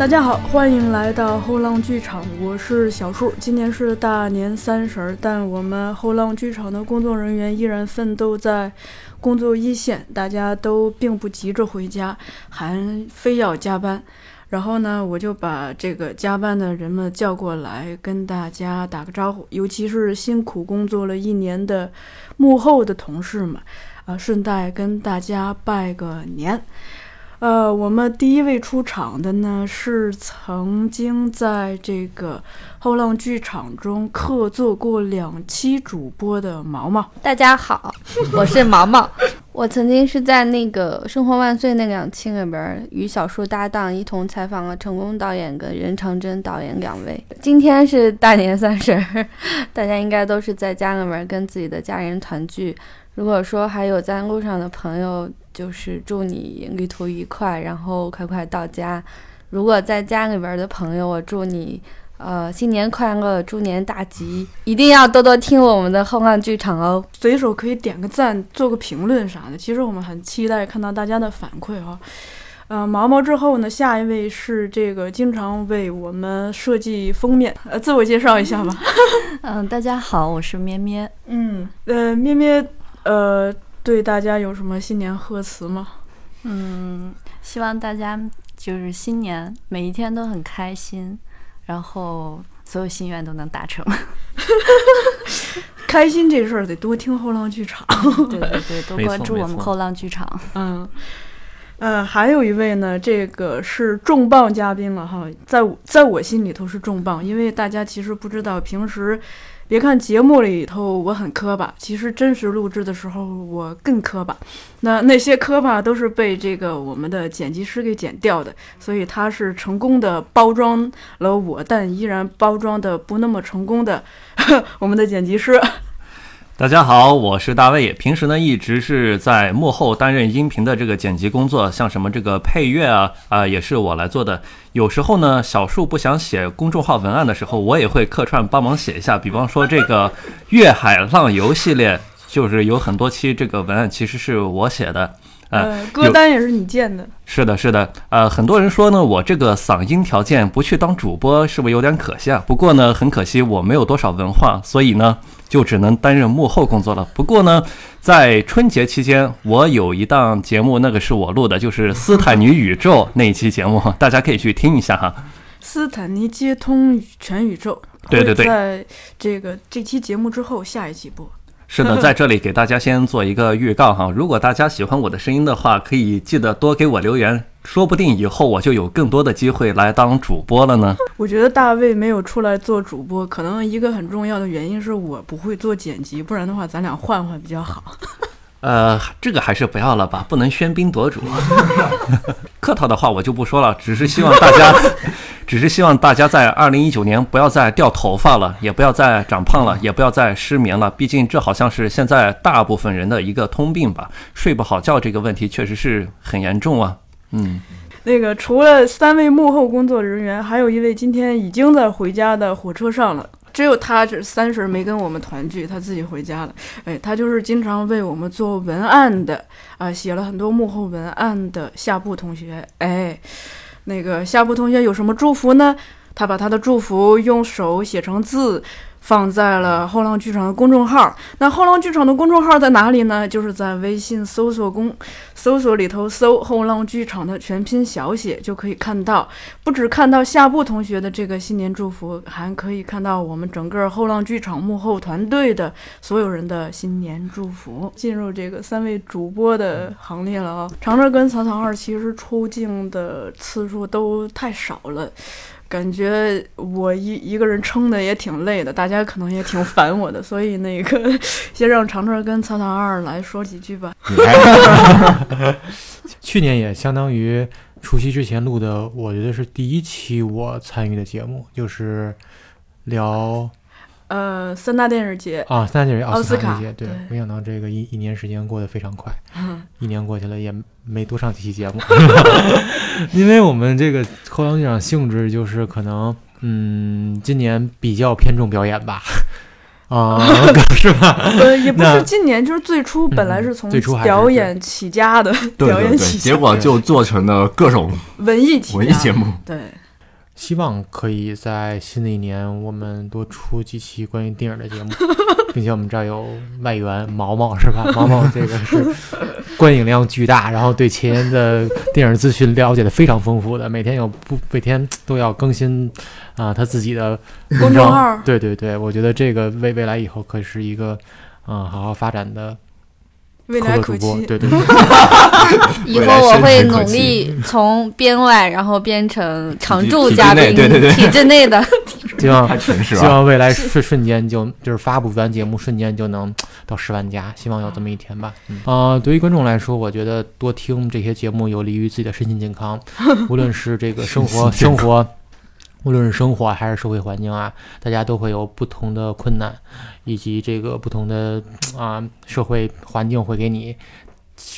大家好，欢迎来到后浪剧场，我是小树。今年是大年三十儿，但我们后浪剧场的工作人员依然奋斗在工作一线，大家都并不急着回家，还非要加班。然后呢，我就把这个加班的人们叫过来，跟大家打个招呼，尤其是辛苦工作了一年的幕后的同事们，啊，顺带跟大家拜个年。呃，我们第一位出场的呢，是曾经在这个后浪剧场中客座过两期主播的毛毛。大家好，我是毛毛。我曾经是在那个《生活万岁》那两期里边与小树搭档，一同采访了成功导演跟任长征导演两位。今天是大年三十，大家应该都是在家里面跟自己的家人团聚。如果说还有在路上的朋友，就是祝你旅途愉快，然后快快到家。如果在家里边的朋友，我祝你呃新年快乐，猪年大吉！一定要多多听我们的后浪剧场哦。随手可以点个赞，做个评论啥的。其实我们很期待看到大家的反馈哈。呃，毛毛之后呢，下一位是这个经常为我们设计封面，呃，自我介绍一下吧。嗯，大家好，我是咩咩。嗯，呃，咩咩，呃。对大家有什么新年贺词吗？嗯，希望大家就是新年每一天都很开心，然后所有心愿都能达成。开心这事儿得多听后浪剧场，对对对，多关注我们后浪剧场。嗯，呃，还有一位呢，这个是重磅嘉宾了哈，在在我心里头是重磅，因为大家其实不知道平时。别看节目里头我很磕巴，其实真实录制的时候我更磕巴。那那些磕巴都是被这个我们的剪辑师给剪掉的，所以他是成功的包装了我，但依然包装的不那么成功的 我们的剪辑师。大家好，我是大卫。平时呢，一直是在幕后担任音频的这个剪辑工作，像什么这个配乐啊啊，也是我来做的。有时候呢，小树不想写公众号文案的时候，我也会客串帮忙写一下。比方说这个 粤海浪游系列，就是有很多期这个文案其实是我写的。呃，歌单也是你建的。是的，是的。呃，很多人说呢，我这个嗓音条件不去当主播，是不是有点可惜啊？不过呢，很可惜我没有多少文化，所以呢，就只能担任幕后工作了。不过呢，在春节期间，我有一档节目，那个是我录的，就是斯坦尼宇宙那一期节目，大家可以去听一下哈。斯坦尼接通全宇宙。对对对。在这个这期节目之后，下一期播。是的，在这里给大家先做一个预告哈。如果大家喜欢我的声音的话，可以记得多给我留言，说不定以后我就有更多的机会来当主播了呢。我觉得大卫没有出来做主播，可能一个很重要的原因是我不会做剪辑，不然的话咱俩换换比较好。呃，这个还是不要了吧，不能喧宾夺主。客套的话我就不说了，只是希望大家，只是希望大家在二零一九年不要再掉头发了，也不要再长胖了，也不要再失眠了。毕竟这好像是现在大部分人的一个通病吧。睡不好觉这个问题确实是很严重啊。嗯，那个除了三位幕后工作人员，还有一位今天已经在回家的火车上了。只有他这三十没跟我们团聚，他自己回家了。哎，他就是经常为我们做文案的啊，写了很多幕后文案的夏布同学。哎，那个夏布同学有什么祝福呢？他把他的祝福用手写成字。放在了后浪剧场的公众号。那后浪剧场的公众号在哪里呢？就是在微信搜索公搜索里头搜“后浪剧场”的全拼小写，就可以看到。不止看到夏布同学的这个新年祝福，还可以看到我们整个后浪剧场幕后团队的所有人的新年祝福。进入这个三位主播的行列了啊！长乐跟草草二其实出镜的次数都太少了。感觉我一一个人撑的也挺累的，大家可能也挺烦我的，所以那个 先让长长跟草草二来说几句吧。去年也相当于除夕之前录的，我觉得是第一期我参与的节目，就是聊。呃，三大电视节啊，三大电视奥斯卡节，对，没想到这个一一年时间过得非常快，一年过去了也没多上几期节目，因为我们这个后浪剧场性质就是可能，嗯，今年比较偏重表演吧，啊，是吧？呃，也不是今年，就是最初本来是从表演起家的，表演起家，结果就做成了各种文艺文艺节目，对。希望可以在新的一年，我们多出几期关于电影的节目，并且我们这儿有外援毛毛是吧？毛毛这个是观影量巨大，然后对前沿的电影资讯了解的非常丰富的，每天有不每天都要更新啊、他自己的文章对对对，我觉得这个未未来以后可是一个嗯、好好发展的未客来可期。座主播，对对 对。以后我会努力从编外，然后变成常驻嘉宾，对对对体制内的。希望？希望未来瞬瞬间就就是发布完节目，瞬间就能 到十万加，希望有这么一天吧。啊，呃，对于观众来说，我觉得多听这些节目有利于自己的身心健康，无论是这个生活生活，无论是生活还是社会环境啊，大家都会有不同的困难，以及这个不同的啊、社会环境会给你。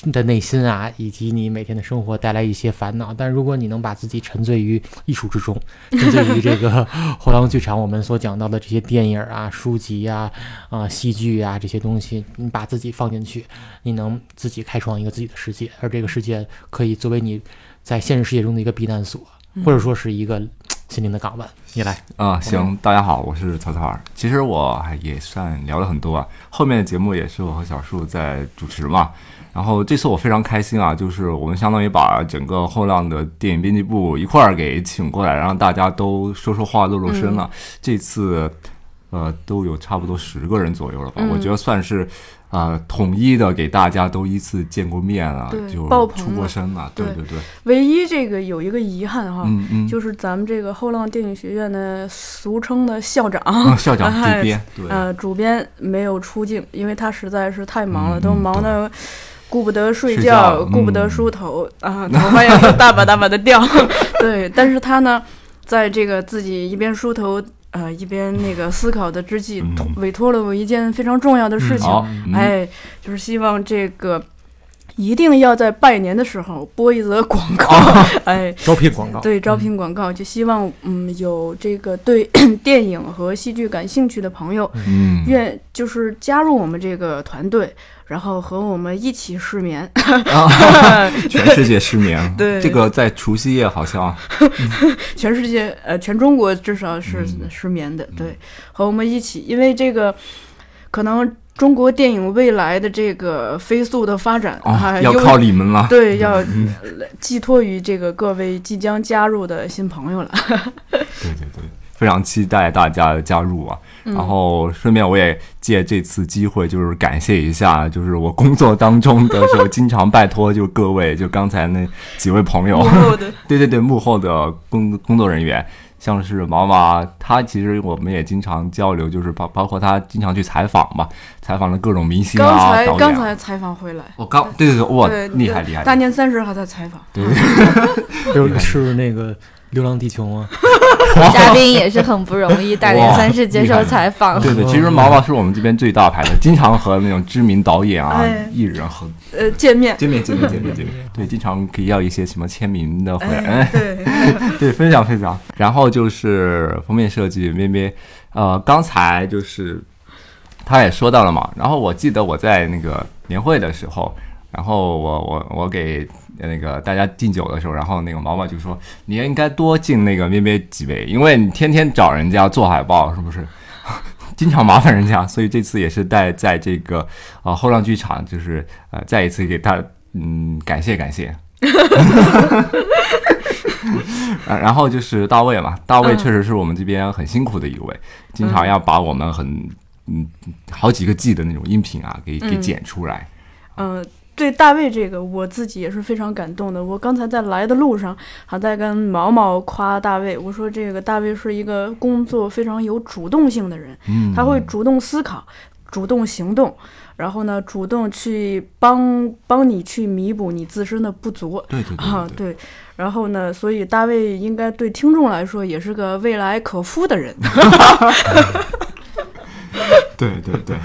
你的内心啊，以及你每天的生活带来一些烦恼，但如果你能把自己沉醉于艺术之中，沉醉于这个后浪剧场我们所讲到的这些电影啊、书籍啊、啊、戏剧啊这些东西，你把自己放进去，你能自己开创一个自己的世界，而这个世界可以作为你在现实世界中的一个避难所，或者说是一个嘖心灵的港湾。你来，啊、行，大家好，我是曹操儿。其实我还也算聊了很多啊，后面的节目也是我和小树在主持嘛。然后这次我非常开心啊，就是我们相当于把整个后浪的电影编辑部一块儿给请过来，让大家都说说话、露露身了。这次呃都有差不多十个人左右了吧，嗯我觉得算是。呃，统一的给大家都一次见过面了，对就爆棚出过了声了，对对对对，唯一这个有一个遗憾哈，嗯嗯，就是咱们这个后浪电影学院的俗称的校长，啊校长 哎主编，对，呃，主编没有出镜，因为他实在是太忙了，嗯都忙的顾不得睡睡觉，顾不得嗯梳头、啊，头发也都大把大把的掉。对，但是他呢，在这个自己一边梳头。呃，一边那个思考的之际，委托了我一件非常重要的事情，哎，就是希望这个一定要在拜年的时候播一则广告，哎，招聘广告。对招聘广告，就希望嗯有这个 对电影和戏剧感兴趣的朋友，嗯，愿就是加入我们这个团队，然后和我们一起失眠。全世界失眠，对。这个在除夕夜好像全世界呃全中国至少是嗯。失眠的，对，和我们一起，因为这个可能中国电影未来的这个飞速的发展啊要靠你们了。对 要寄托于这个各位即将加入的新朋友了。对对对，非常期待大家的加入啊！嗯然后顺便我也借这次机会，就是感谢一下，就是我工作当中的时候经常拜托就各位，就刚才那几位朋友 对对对，幕后的工工作人员。像是毛毛，他其实我们也经常交流，就是包包括他经常去采访嘛，采访了各种明星刚啊、才导演啊。刚才采访回来，我刚对对对，哇，厉害厉害！大年三十还在采访。对对对 就是是那个《流浪地球》吗？嘉宾也是很不容易，大年三十接受采访。对对，其实毛毛是我们这边最大牌的，经常和那种知名导演啊哎、艺人和呃，见面。见面见面见面见面，对，经常可以要一些什么签名的回来，哎，对，对，分享分享。然后就是封面设计，咩咩，呃，刚才就是他也说到了嘛，然后我记得我在那个年会的时候，然后我我我给那个大家敬酒的时候，然后那个毛毛就说你应该多敬那个咩咩几杯，因为你天天找人家做海报，是不是？经常麻烦人家，所以这次也是带在这个呃后浪剧场，就是呃再一次给他嗯感谢感谢。啊，然后就是大卫嘛，大卫嗯确实是我们这边很辛苦的一位，经常要把我们很嗯好几个 G 的那种音频啊给给嗯剪出来。嗯、对大卫这个，我自己也是非常感动的。我刚才在来的路上，还在跟毛毛夸大卫，我说这个大卫是一个工作非常有主动性的人，嗯，他会主动思考，主动行动，然后呢，主动去帮帮你去弥补你自身的不足。对对对啊，对对，然后呢，所以大卫应该对听众来说也是个未来可夫的人。对对对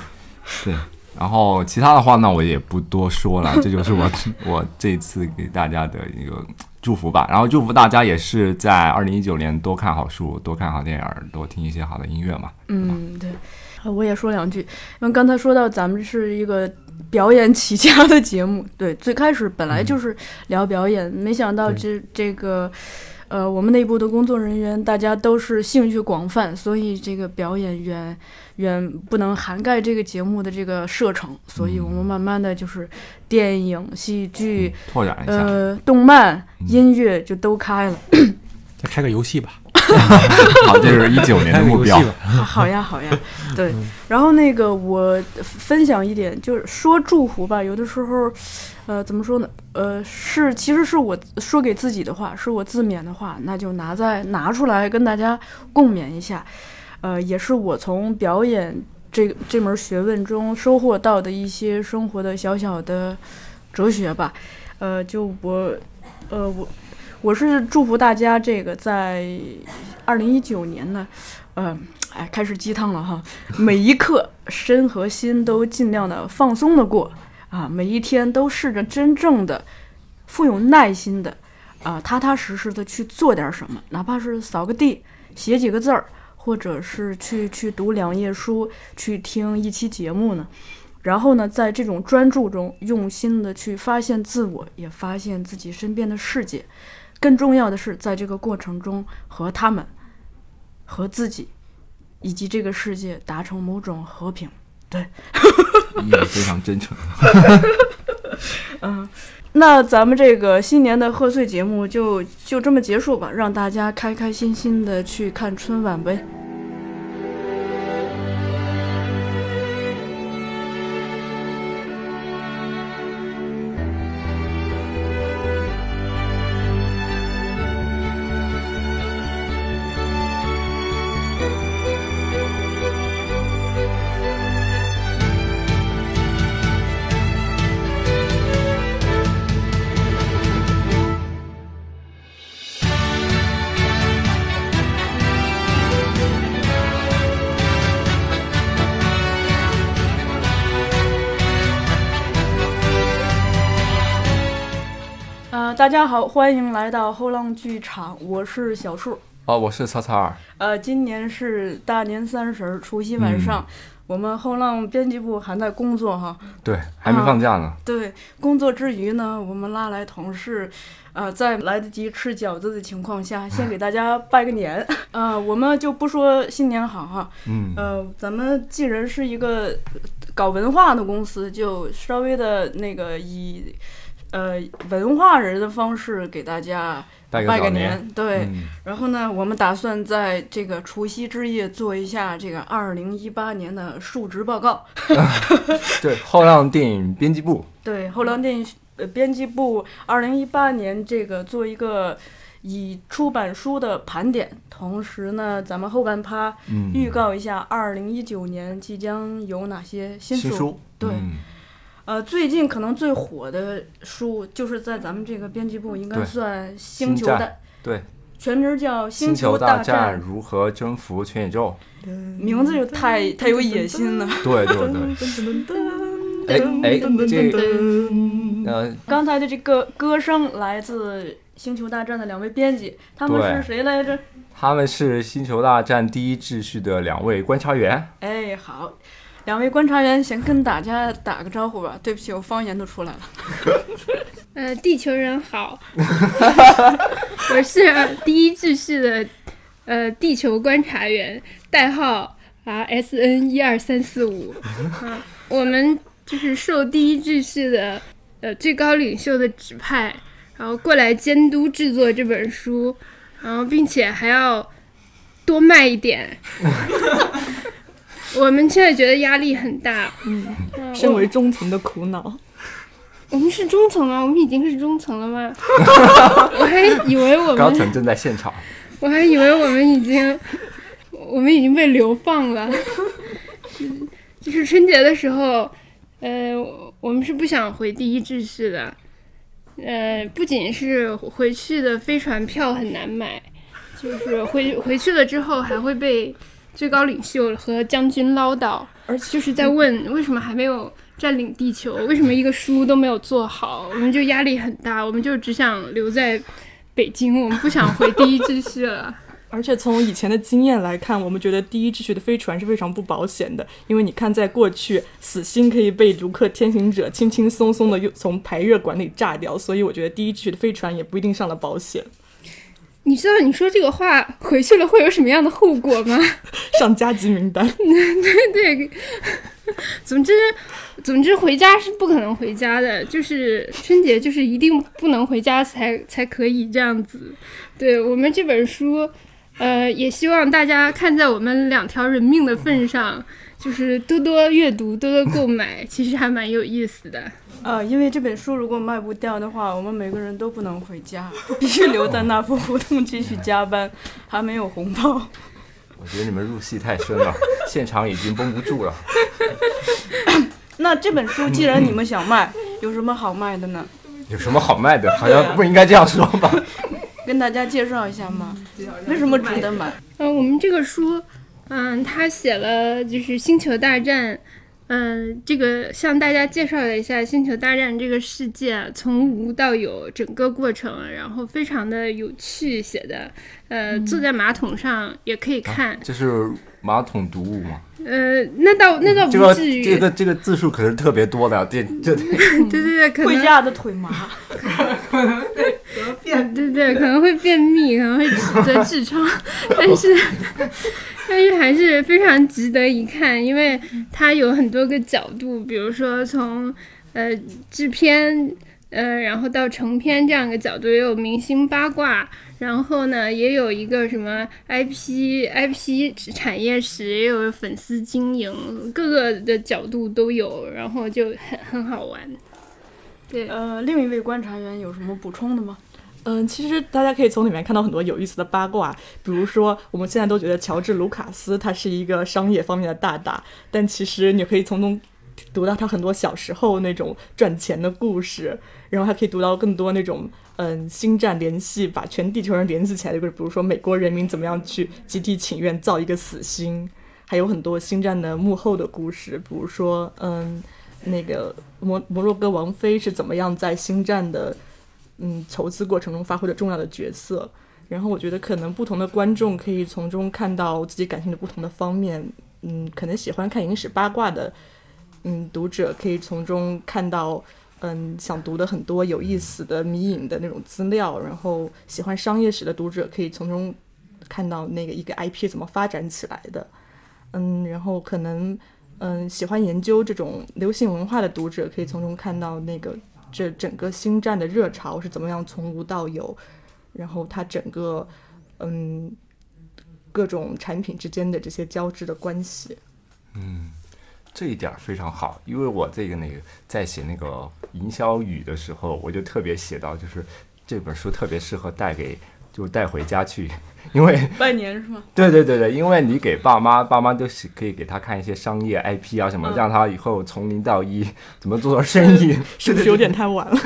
对。然后其他的话呢，我也不多说了，这就是我 我这次给大家的一个祝福吧。然后祝福大家也是在二零一九年多看好书，多看好电影，多听一些好的音乐嘛。嗯，对，呃我也说两句，因为刚才说到咱们是一个表演起家的节目，对，最开始本来就是聊表演，没想到这这个。呃，我们内部的工作人员大家都是兴趣广泛，所以这个表演远远不能涵盖这个节目的这个射程，所以我们慢慢的就是电影、戏剧、拓展一下。呃动漫、音乐就都开了。再开个游戏吧，好，这是一九年的目标好呀，好呀，对。然后那个我分享一点，就是说祝福吧，有的时候，呃，怎么说呢？呃，是其实是我说给自己的话，是我自勉的话，那就拿在拿出来跟大家共勉一下。呃，也是我从表演这这门学问中收获到的一些生活的小小的哲学吧。呃，就我，呃，我我是祝福大家这个在二零一九年呢，嗯、哎，开始鸡汤了哈。每一刻，身和心都尽量的放松的过啊，每一天都试着真正的、富有耐心的啊，踏踏实实的去做点什么，哪怕是扫个地、写几个字儿，或者是去去读两页书、去听一期节目呢。然后呢，在这种专注中，用心的去发现自我，也发现自己身边的世界。更重要的是，在这个过程中和他们、和自己以及这个世界达成某种和平。嗯，非常真诚。嗯，那咱们这个新年的贺岁节目就就这么结束吧，让大家开开心心的去看春晚呗。大家好，欢迎来到后浪剧场，我是小树。哦，我是叉叉儿。呃，今年是大年三十儿，除夕晚上，我们后浪编辑部还在工作哈。对，还没放假呢。对，工作之余呢，我们拉来同事，呃，在来得及吃饺子的情况下，先给大家拜个年。呃，我们就不说新年好哈，嗯，呃，咱们既然是一个搞文化的公司，就稍微的那个以呃文化人的方式给大家拜个年。对。嗯然后呢，我们打算在这个除夕之夜做一下这个二零一八年的述职报告。对，后浪电影编辑部。对，后浪电影呃编辑部二零一八年这个做一个以出版书的盘点，同时呢，咱们后半趴嗯，预告一下二零一九年即将有哪些新书。新书。对嗯呃，最近可能最火的书就是在咱们这个编辑部应该算《星球大》，对，全名叫《星球大战》，如何征服全宇宙？名字就太太有野心了。对对对。哎哎，这呃，刚才的这个歌声来自《星球大战》的两位编辑，他们对是谁来着？他们是星球大战第一秩序的两位观察员。哎，好，两位观察员先跟大家打个招呼吧。对不起，我方言都出来了。呃，地球人好，我是第一秩序的呃地球观察员，代号啊 S N 一二三四五啊，我们就是受第一秩序的呃最高领袖的指派，然后过来监督制作这本书，然后并且还要多卖一点。我们现在觉得压力很大，嗯，身为中层的苦恼。我们是中层吗？我们已经是中层了吗？我还以为我们，高层正在现场。我还以为我们已经，我们已经被流放了。嗯就是春节的时候，呃，我们是不想回第一秩序的。呃，不仅是回去的飞船票很难买，就是回回去了之后还会被最高领袖和将军唠叨，而且就是在问为什么还没有占领地球，为什么一个书都没有做好，我们就压力很大，我们就只想留在北京，我们不想回第一秩序了。而且从以前的经验来看，我们觉得第一秩序的飞船是非常不保险的，因为你看，在过去，死星可以被卢克天行者轻轻松松的又从排热管里炸掉，所以我觉得第一秩序的飞船也不一定上了保险。你知道你说这个话回去了会有什么样的后果吗？上加急名单。对，总之，总之回家是不可能回家的，就是春节就是一定不能回家才才可以这样子。对我们这本书，呃，也希望大家看在我们两条人命的份上，就是多多阅读，多多购买，其实还蛮有意思的。呃，因为这本书如果卖不掉的话，我们每个人都不能回家，必须留在那副胡同继续加班，还没有红包。我觉得你们入戏太深了，现场已经绷不住了。那这本书既然你们想卖，有什么好卖的呢？有什么好卖的？好像不应该这样说吧？跟大家介绍一下嘛，为什么值得买？嗯，我们这个书，嗯，他写了就是《星球大战》。嗯，这个向大家介绍了一下《星球大战》这个世界从无到有整个过程，然后非常的有趣写的。呃，坐在马桶上也可以看，就是马桶读物吗？呃，那倒那倒不至于。这个这个字数可是特别多的，这这 对对对，可能会压的腿麻，可能会便对对，可能会便秘，可能会指责痔疮，但是。但是还是非常值得一看，因为它有很多个角度，比如说从呃制片呃，然后到成片这样一个角度，也有明星八卦，然后呢也有一个什么 IP IP 产业史，也有粉丝经营，各个的角度都有，然后就很很好玩。对，呃，另一位观察员有什么补充的吗？嗯，其实大家可以从里面看到很多有意思的八卦，比如说我们现在都觉得乔治·卢卡斯他是一个商业方面的大大，但其实你可以从中读到他很多小时候那种赚钱的故事，然后还可以读到更多那种嗯星战联系把全地球人联系起来的故事，比如说美国人民怎么样去集体请愿造一个死星，还有很多星战的幕后的故事，比如说嗯那个摩摩洛哥王妃是怎么样在星战的。嗯，筹资过程中发挥的重要的角色。然后我觉得，可能不同的观众可以从中看到自己感兴趣的不同的方面。嗯，可能喜欢看影史八卦的，嗯，读者可以从中看到，嗯，想读的很多有意思的迷影的那种资料。然后，喜欢商业史的读者可以从中看到那个一个 IP 怎么发展起来的。嗯，然后可能，嗯，喜欢研究这种流行文化的读者可以从中看到那个。这整个星战的热潮是怎么样从无到有，然后它整个嗯各种产品之间的这些交织的关系，嗯，这一点非常好，因为我这个那个在写那个营销语的时候，我就特别写到，就是这本书特别适合带给。就带回家去，因为 拜年是吗？对对对对，因为你给爸妈，爸妈都是可以给他看一些商业 IP 啊什么，让他以后从零到一 怎么做生意，是不是有点太晚了？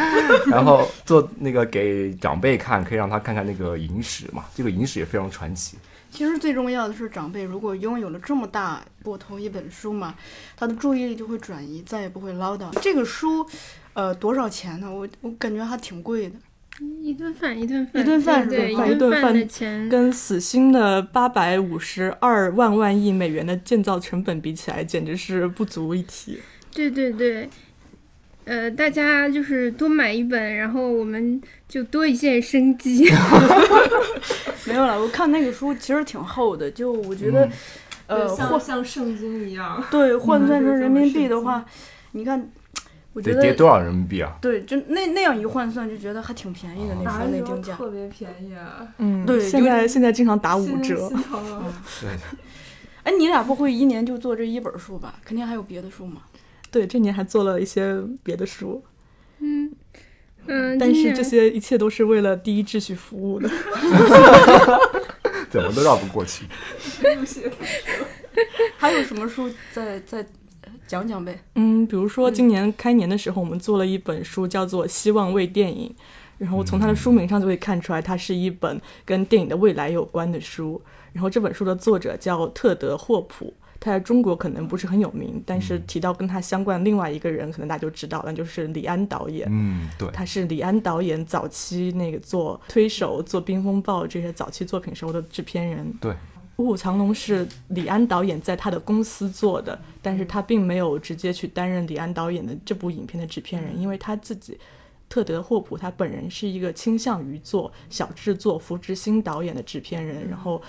然后做那个给长辈看，可以让他看看那个影史嘛，这个影史也非常传奇。其实最重要的是，长辈如果拥有了这么大部头一本书嘛，他的注意力就会转移，再也不会唠叨。这个书，呃，多少钱呢？我我感觉还挺贵的。一顿饭，一顿饭，一顿饭，对，一顿饭的钱，跟死星的八百五十二万万亿美元的建造成本比起来，简直是不足一提。对对对，呃，大家就是多买一本，然后我们就多一线生机。没有了，我看那个书其实挺厚的，就我觉得，呃，像像圣经一样。对，换算成人民币的话，你看。得跌多少人民币啊？对，就那那样一换算，就觉得还挺便宜的。那时候那定价特别便宜啊！嗯，对，现在现在经常打五折。对。哎，你俩不会一年就做这一本书吧？肯定还有别的书嘛。对，这年还做了一些别的书。嗯嗯。但是这些一切都是为了第一秩序服务的。怎么都绕不过去。还有什么书再再？讲讲呗，嗯，比如说今年开年的时候，我们做了一本书，叫做《希望为电影》，然后从它的书名上就会看出来，它是一本跟电影的未来有关的书。然后这本书的作者叫特德·霍普，他在中国可能不是很有名，但是提到跟他相关另外一个人，可能大家就知道，那就是李安导演。嗯，对，他是李安导演早期那个做《推手》、做《冰风暴》这些早期作品时候的制片人。对。《卧虎藏龙》是李安导演在他的公司做的，但是他并没有直接去担任李安导演的这部影片的制片人，因为他自己，特德·霍普他本人是一个倾向于做小制作、扶植新导演的制片人。然后，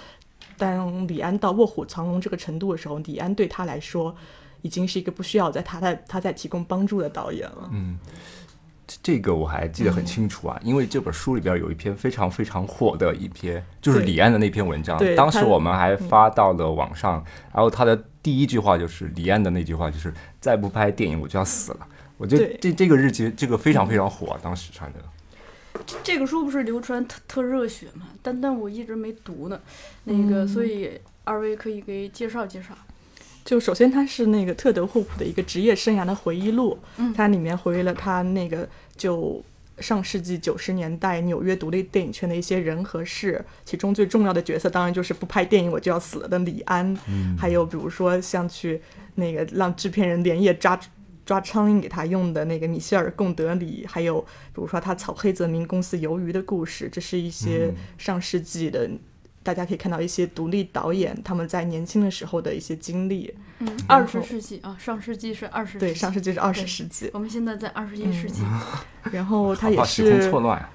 当李安到《卧虎藏龙》这个程度的时候，李安对他来说已经是一个不需要在他在他在提供帮助的导演了。嗯，这这个我还记得很清楚啊，因为这本书里边有一篇非常非常火的一篇，就是李安的那篇文章对，当时我们还发到了网上，然后他的第一句话就是李安的那句话，就是再不拍电影我就要死了。我觉得这这个日记这个非常非常火，当时传的。这个书不是流传特特热血嘛？但但我一直没读呢，那个，嗯所以二位可以给介绍介绍。就首先，它是那个特德·霍普的一个职业生涯的回忆录，嗯它里面回忆了他那个就上世纪九十年代纽约独立电影圈的一些人和事，其中最重要的角色当然就是不拍电影我就要死了的李安，嗯还有比如说像去那个让制片人连夜抓抓苍蝇给他用的那个米歇尔·贡德里，还有比如说他炒黑泽明公司鱿鱼的故事，这是一些嗯上世纪的。大家可以看到一些独立导演他们在年轻的时候的一些经历。嗯，二十世纪啊，上世纪是二十，对，上世纪是二十世纪。我们现在在二十一世纪。然后它也是错乱啊。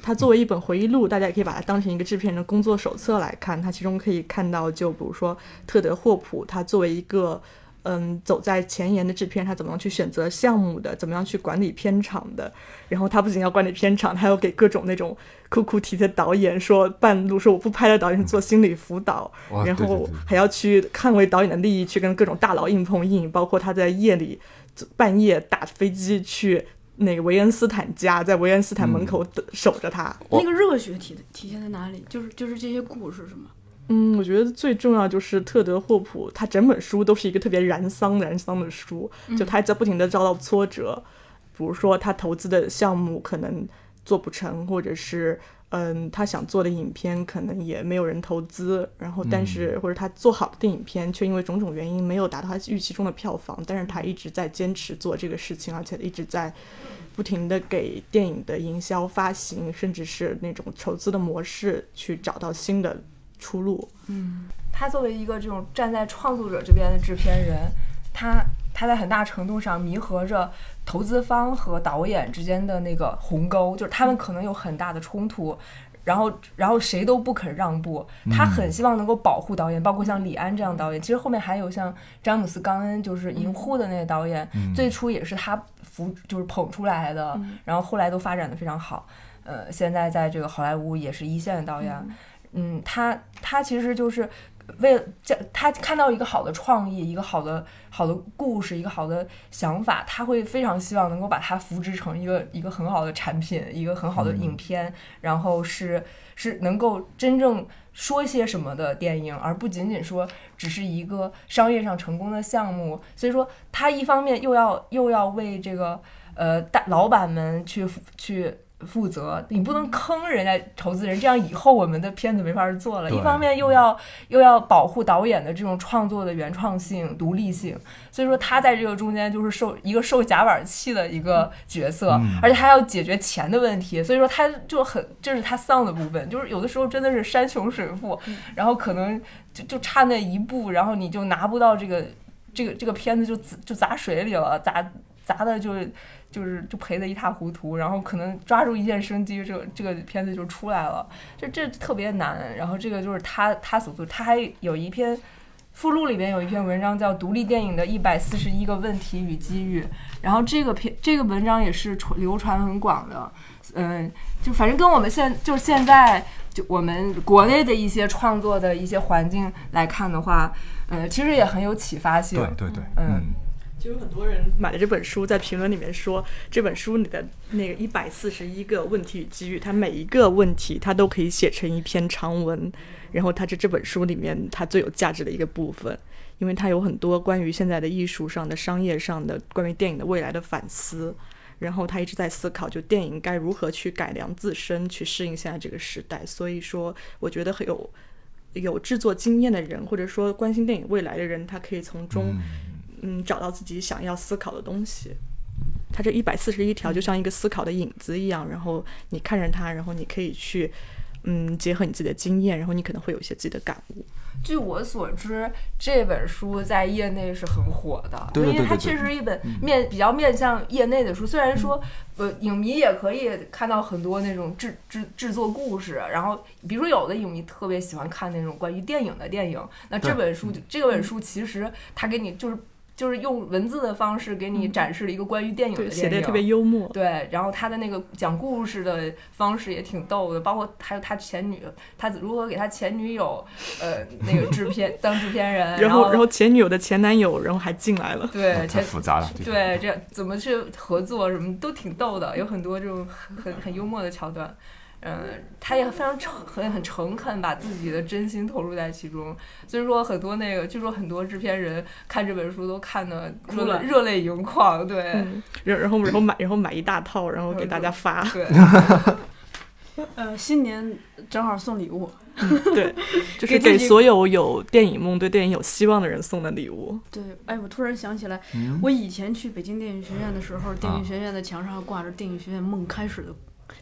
它作为一本回忆录，大家也可以把它当成一个制片人的工作手册来看。它其中可以看到，就比如说特德·霍普，他作为一个嗯走在前沿的制片，他怎么样去选择项目的，怎么样去管理片场的。然后他不仅要管理片场，他还要给各种那种哭哭啼啼的导演说半路说我不拍了导演做心理辅导，哇然后还要去捍卫导演的利益，去跟各种大佬硬碰硬，包括他在夜里半夜打飞机去那个维恩斯坦家，在维恩斯坦门口等守着他。我那个热血体体现在哪里？就是就是这些故事是吗？嗯，我觉得最重要就是特德·霍普，他整本书都是一个特别燃桑燃桑的书，就他在不停的遭到挫折，比如说他投资的项目可能做不成，或者是嗯他想做的影片可能也没有人投资，然后但是、或者他做好的电影片却因为种种原因没有达到他预期中的票房，但是他一直在坚持做这个事情，而且一直在不停的给电影的营销、发行，甚至是那种筹资的模式去找到新的出路。嗯他作为一个这种站在创作者这边的制片人，他他在很大程度上弥合着投资方和导演之间的那个鸿沟，就是他们可能有很大的冲突。然后，然后谁都不肯让步。他很希望能够保护导演，包括像李安这样导演。其实后面还有像詹姆斯·冈恩，就是《银护》的那个导演，最初也是他扶，就是捧出来的。然后后来都发展的非常好。呃，现在在这个好莱坞也是一线的导演。嗯，他他其实就是为了这，他看到一个好的创意，一个好的好的故事，一个好的想法，他会非常希望能够把它扶植成一个一个很好的产品，一个很好的影片，然后是是能够真正说些什么的电影，而不仅仅说只是一个商业上成功的项目。所以说，他一方面又要又要为这个呃大老板们去去。负责，你不能坑人家投资人，这样以后我们的片子没法做了。一方面又要又要保护导演的这种创作的原创性、独立性，所以说他在这个中间就是受一个受夹板气的一个角色，嗯。而且他要解决钱的问题，所以说他就很这是他丧的部分，就是有的时候真的是山穷水复，然后可能就就差那一步，然后你就拿不到这个这个这个片子就就砸水里了，砸砸的就是。就是就赔的一塌糊涂，然后可能抓住一线生机，这个这个片子就出来了，这这特别难。然后这个就是他他所做，他还有一篇附录里边有一篇文章叫《独立电影的一百四十一个问题与机遇》，然后这个篇这个文章也是传流传很广的，嗯，就反正跟我们现就是现在就我们国内的一些创作的一些环境来看的话，呃，其实也很有启发性。对对对，嗯嗯，就有很多人买了这本书，在评论里面说这本书里的那个一百四十一个问题与机遇，它每一个问题它都可以写成一篇长文，然后它是这本书里面它最有价值的一个部分，因为它有很多关于现在的艺术上的、商业上的、关于电影的未来的反思，然后他一直在思考，就电影该如何去改良自身，去适应现在这个时代。所以说，我觉得很有有制作经验的人，或者说关心电影未来的人，他可以从中。嗯，找到自己想要思考的东西。它这一百四十一条就像一个思考的影子一样，然后你看着它，然后你可以去，嗯，结合你自己的经验，然后你可能会有一些自己的感悟。据我所知，这本书在业内是很火的，对对因为它确实是一本面比较面向业内的书。虽然说，呃，影迷也可以看到很多那种制制制作故事，然后比如说有的影迷特别喜欢看那种关于电影的电影，那这本书这本书其实它给你就是。就是用文字的方式给你展示了一个关于电影的，电影，写的特别幽默。对，然后他的那个讲故事的方式也挺逗的，包括还有他前女，他如何给他前女友，呃，那个制片 当制片人，然后后然后前女友的前男友，然后还进来了。对太前复杂了。对这怎么去合作什么都挺逗的，有很多这种很很很幽默的桥段。嗯，他也非常诚很很诚恳，把自己的真心投入在其中。所以说，很多那个，据说很多制片人看这本书都看的热哭了泪热泪盈眶。对，嗯，然然后然后买然后买一大套，然后给大家发。对，呃，新年正好送礼物，对，就是给所有有电影梦、对电影有希望的人送的礼物。对，哎，我突然想起来，嗯我以前去北京电影学院的时候，电啊影学院的墙上挂着电影学院梦开始的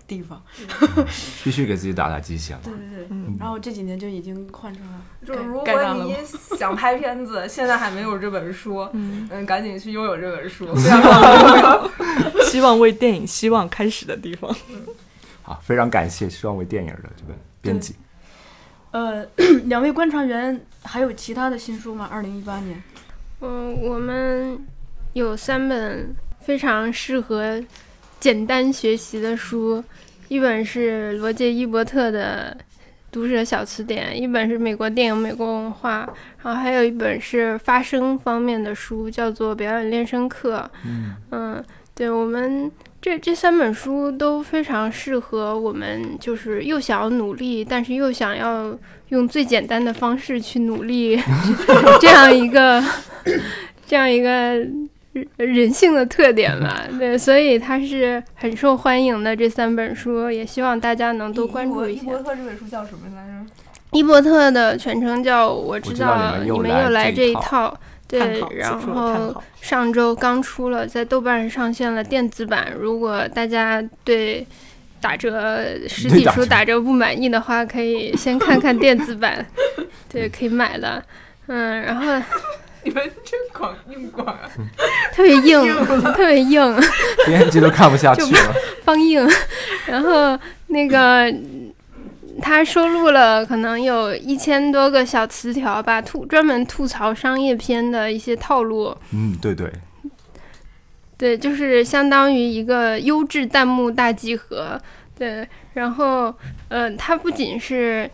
地方。必须给自己打打鸡血嘛。对对对，嗯然后这几年就已经换成了盖就如果你想拍片子，现在还没有这本书，嗯，嗯，赶紧去拥有这本书。希望为电影希望开始的地方。好，非常感谢希望为电影的这本编辑。呃，两位观察员还有其他的新书吗？二零一八年，嗯，我们有三本非常适合简单学习的书，一本是罗杰·伊伯特的《读者小词典》，一本是美国电影美国文化，然后还有一本是发声方面的书，叫做《表演练声课》。嗯，嗯，对我们这这三本书都非常适合我们，就是又想要努力，但是又想要用最简单的方式去努力，这样一个这样一个人人性的特点吧。对，所以它是很受欢迎的这三本书，也希望大家能多关注一下伊。伯特这本书叫什么来着？伊伯特的全称叫《我知知道道你们又来这这一套对，然后上周刚出了，在豆瓣上上线了电子版。如果大家对打折实体书打折不满意的话，可以先看看电子版，对，可以买的。嗯，然后你们真广硬广啊！特别硬，特别硬，编辑都看不下去了。方硬。然后那个，他收录了可能有一千多个小词条吧，吐专门吐槽商业片的一些套路。嗯，对对，对，就是相当于一个优质弹幕大集合。对，然后，呃，它不仅是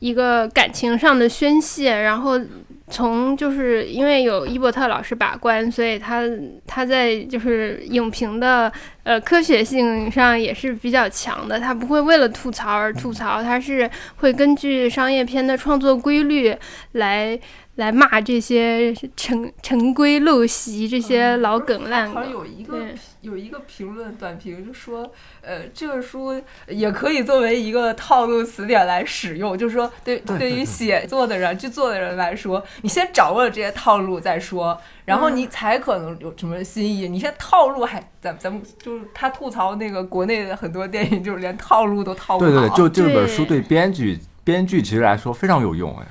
一个感情上的宣泄，然后从就是因为有伊伯特老师把关，所以他他在就是影评的呃科学性上也是比较强的。他不会为了吐槽而吐槽，他是会根据商业片的创作规律来来骂这些陈陈规陋习、这些老梗烂好像梗。有一个有一个评论短评就说，呃，这个书也可以作为一个套路词典来使用，就是说对对于写作的人、剧作的人来说，你先掌握了这些套路再说，然后嗯你才可能有什么新意。你先套路还咱咱们就是他吐槽那个国内的很多电影，就是连套路都套不好。对对对，就这本书对对编剧编剧其实来说非常有用哎。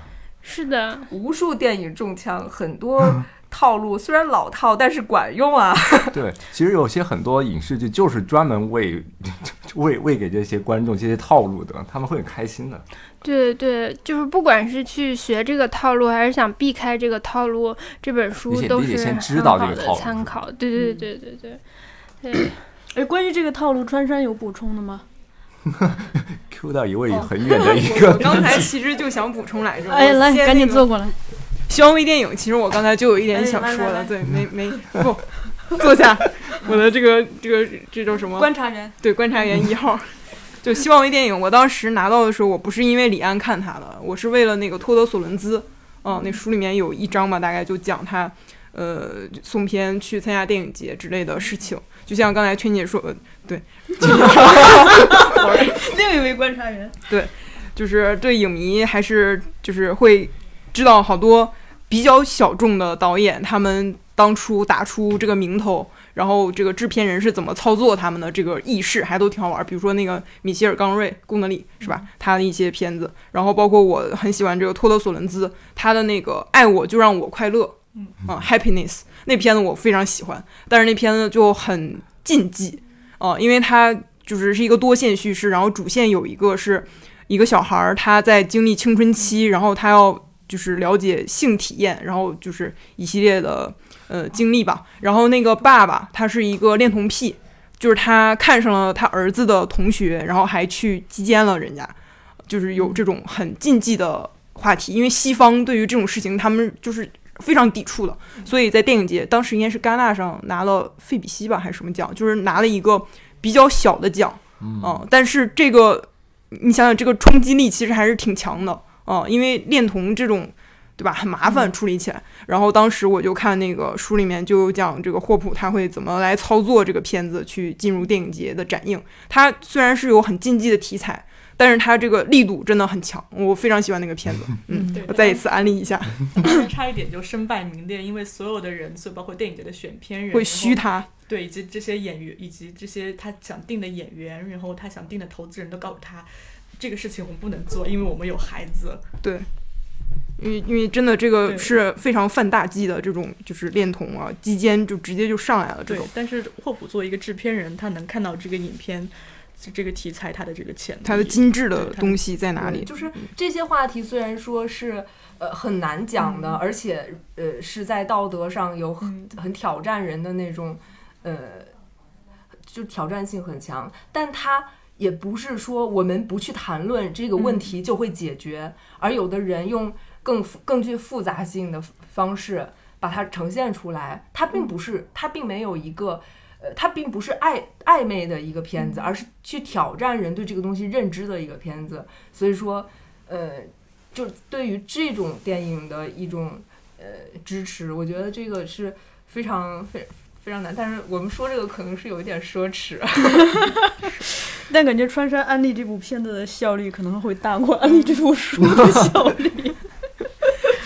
是的，无数电影中枪，很多套路虽然老套，但是管用啊。对，其实有些很多影视剧就是专门为 为为给这些观众这些套路的，他们会很开心的。对对，就是不管是去学这个套路，还是想避开这个套路，这本书都是先知道这很好的个套路参考。对对对对对对对。哎，关于这个套路，川山有补充的吗？Q 到一位很远的一个 我刚才其实就想补充来着，哎，来，赶紧坐过来。希望微电影，其实我刚才就有一点想说的，哎来来来对，没没不坐下，我的这个这个这叫什么？观察员，对，观察员一号。就希望微电影，我当时拿到的时候，我不是因为李安看他的，我是为了那个托德索伦兹。嗯，那书里面有一章吧，大概就讲他，呃，送片去参加电影节之类的事情。就像刚才圈姐说的，对，另一位观察员，对就是对影迷还是就是会知道好多比较小众的导演，他们当初打出这个名头，然后这个制片人是怎么操作他们的这个意识，还都挺好玩儿。比如说那个米歇尔·冈瑞贡德里是吧？他的一些片子，然后包括我很喜欢这个托德·索伦兹，他的那个《爱我就让我快乐》嗯啊，《Happiness》那片子我非常喜欢，但是那片子就很禁忌啊，因为它就是是一个多线叙事，然后主线有一个是一个小孩儿他在经历青春期，然后他要就是了解性体验，然后就是一系列的呃经历吧。然后那个爸爸他是一个恋童癖，就是他看上了他儿子的同学，然后还去击奸了人家，就是有这种很禁忌的话题。因为西方对于这种事情他们就是非常抵触的，所以在电影节当时应该是戛纳上拿了费比西吧还是什么奖，就是拿了一个比较小的奖。嗯，但是这个你想想，这个冲击力其实还是挺强的啊、因为恋童这种，对吧，很麻烦处理起来。然后当时我就看那个书里面就讲这个霍普他会怎么来操作这个片子去进入电影节的展映。他虽然是有很禁忌的题材，但是他这个力度真的很强，我非常喜欢那个片子。嗯，对我再一次安利一下，差一点就身败名裂，因为所有的人，所以包括电影节的选片人会虚，他。对，以及这些演员，以及这些他想定的演员，然后他想定的投资人都告诉他，这个事情我们不能做，因为我们有孩子。对，因为因为真的这个是非常犯大忌的这种，就是恋童啊、鸡奸就直接就上来了这种。，对但是霍普作为一个制片人，他能看到这个影片这个题材它的这个潜力，它的精致的东西在哪里？就是这些话题虽然说是呃很难讲的，而且呃是在道德上有很很挑战人的那种呃，就挑战性很强，但它。也不是说我们不去谈论这个问题就会解决，而有的人用更复更具复杂性的方式把它呈现出来，它并不是，它并没有一个，呃，它并不是暧暧昧的一个片子，而是去挑战人对这个东西认知的一个片子。所以说，呃，就对于这种电影的一种呃支持，我觉得这个是非常非非常难。但是我们说这个可能是有一点奢侈。但感觉穿山安利这部片子的效率可能会大过安利这部书的效率。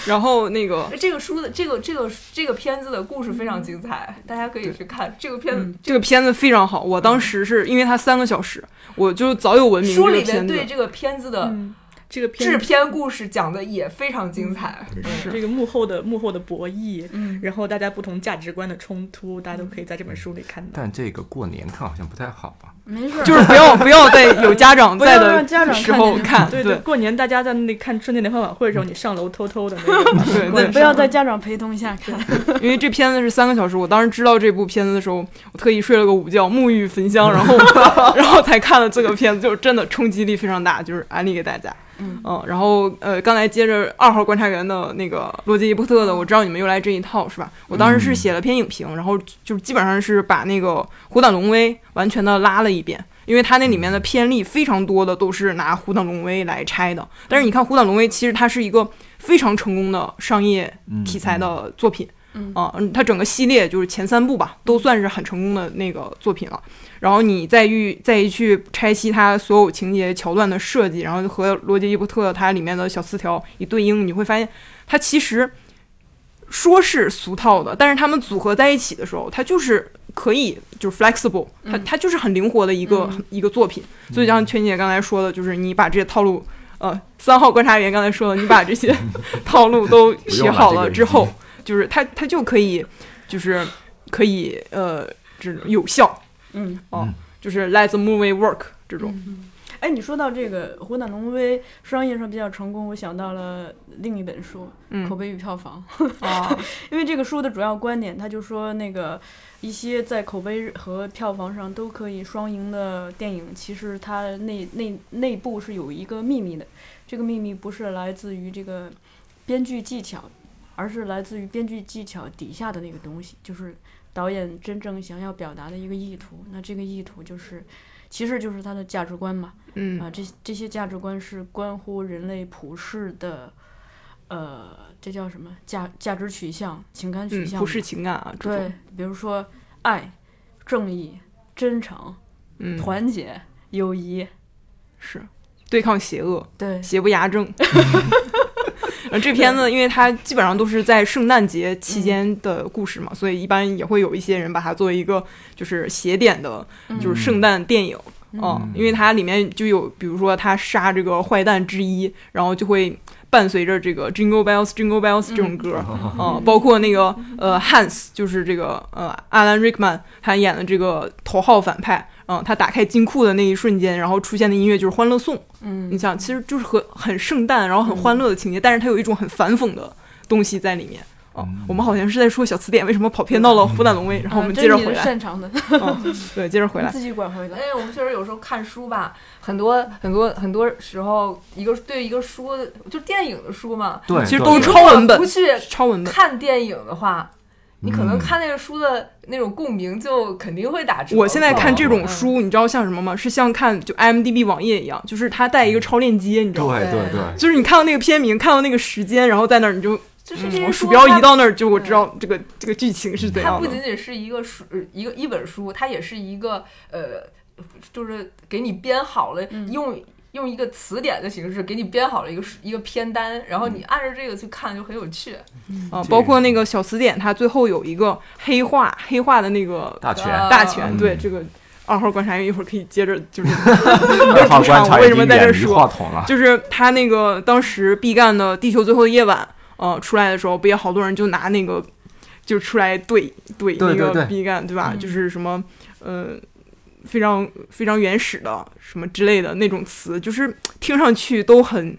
然后那个这个书的这个这个这个片子的故事非常精彩，大家可以去看这个片子。这个片子非常好，我当时是因为它三个小时，我就早有闻名书里面。对这个片子的嗯这个制片故事讲的也非常精彩。是这个幕后的幕后的博弈，嗯然后大家不同价值观的冲突，大家都可以在这本书里看到。但这个过年看好像不太好吧？没事，就是不要不要在有家长在的时候看看，对对过年大家在那里看春节联欢晚会的时候，你上楼偷偷的那个 对不要在家长陪同下看。因为这片子是三个小时，我当时知道这部片子的时候，我特意睡了个午觉，沐浴焚香，然后 然后才看了这个片子，就是真的冲击力非常大，就是安利给大家。嗯然后呃，刚才接着二号观察员的那个罗杰伊波特的，我知道你们又来这一套是吧？我当时是写了篇影评，然后就基本上是把那个《虎胆龙威》完全的拉了一遍，因为它那里面的偏例非常多的都是拿《虎胆龙威》来拆的。但是你看《虎胆龙威》，其实它是一个非常成功的商业题材的作品。嗯啊，嗯，它整个系列就是前三部吧，都算是很成功的那个作品了。然后你再遇再一去拆析它所有情节桥段的设计，然后和罗杰伊伯特它里面的小词条一对应，你会发现它其实说是俗套的，但是他们组合在一起的时候，它就是可以就是 flexible，它它就是很灵活的一个、一个作品。所以像圈姐刚才说的，就是你把这些套路，呃，三号观察员刚才说的，你把这些 套路都写好了之后，就是它它就可以就是可以呃这种有效嗯，哦，就是 let the movie work 这种。哎，你说到这个《虎胆龙威》商业上比较成功，我想到了另一本书《嗯口碑与票房》啊，因为这个书的主要观点，他就说那个一些在口碑和票房上都可以双赢的电影，其实它内内内部是有一个秘密的，这个秘密不是来自于这个编剧技巧，而是来自于编剧技巧底下的那个东西，就是导演真正想要表达的一个意图。那这个意图就是，其实就是他的价值观嘛。嗯啊，这这些价值观是关乎人类普世的，呃，这叫什么价价值取向、情感取嗯，向嘛？不是情感啊，对，比如说爱、正义、真诚、嗯，团结、友谊，是对抗邪恶，对，邪不压正。呃，这片子因为它基本上都是在圣诞节期间的故事嘛，所以一般也会有一些人把它作为一个就是写点的，就是圣诞电影。哦、因为它里面就有，比如说他杀这个坏蛋之一，然后就会伴随着这个 Jingle Bells Jingle Bells 这种歌，啊、包括那个呃 Hans，就是这个呃阿兰瑞克曼他演的这个头号反派，嗯、他打开金库的那一瞬间，然后出现的音乐就是《欢乐颂》，嗯你想，其实就是很很圣诞，然后很欢乐的情节，但是它有一种很反讽的东西在里面。哦，我们好像是在说小词典为什么跑偏到了湖南龙威，然后我们接着回来。擅长的，哦，对，接着回来。自己拐回来。哎，我们确实有时候看书吧，很多很多很多时候，一个对一个书，就电影的书嘛，对，其实都是超文本不去超文本。看电影的话，你可能嗯看那个书的那种共鸣就肯定会打折。我现在看这种嗯书，你知道像什么吗？是像看就 IMDB 网页一样，就是它带一个超链接，你知道吗？对对对，就是你看到那个片名，看到那个时间，然后在那儿你就就是这些书嗯我鼠标移到那儿，就我知道这个这个剧情是怎它样的。不仅仅是一个书，呃一个一本书，它也是一个呃，就是给你编好了，嗯用用一个词典的形式给你编好了一个一个片单，然后你按照这个去看就很有趣。啊，包括那个小词典，它最后有一个黑化黑化的那个大全啊大全，嗯对这个二号观察员一会儿可以接着就是 二号观察为什么在这说话筒了。就是他那个当时毕赣的《地球最后的夜晚》呃出来的时候，不也好多人就拿那个就出来怼怼那个毕赣，对吧？嗯就是什么呃非常非常原始的什么之类的那种词，就是听上去都很。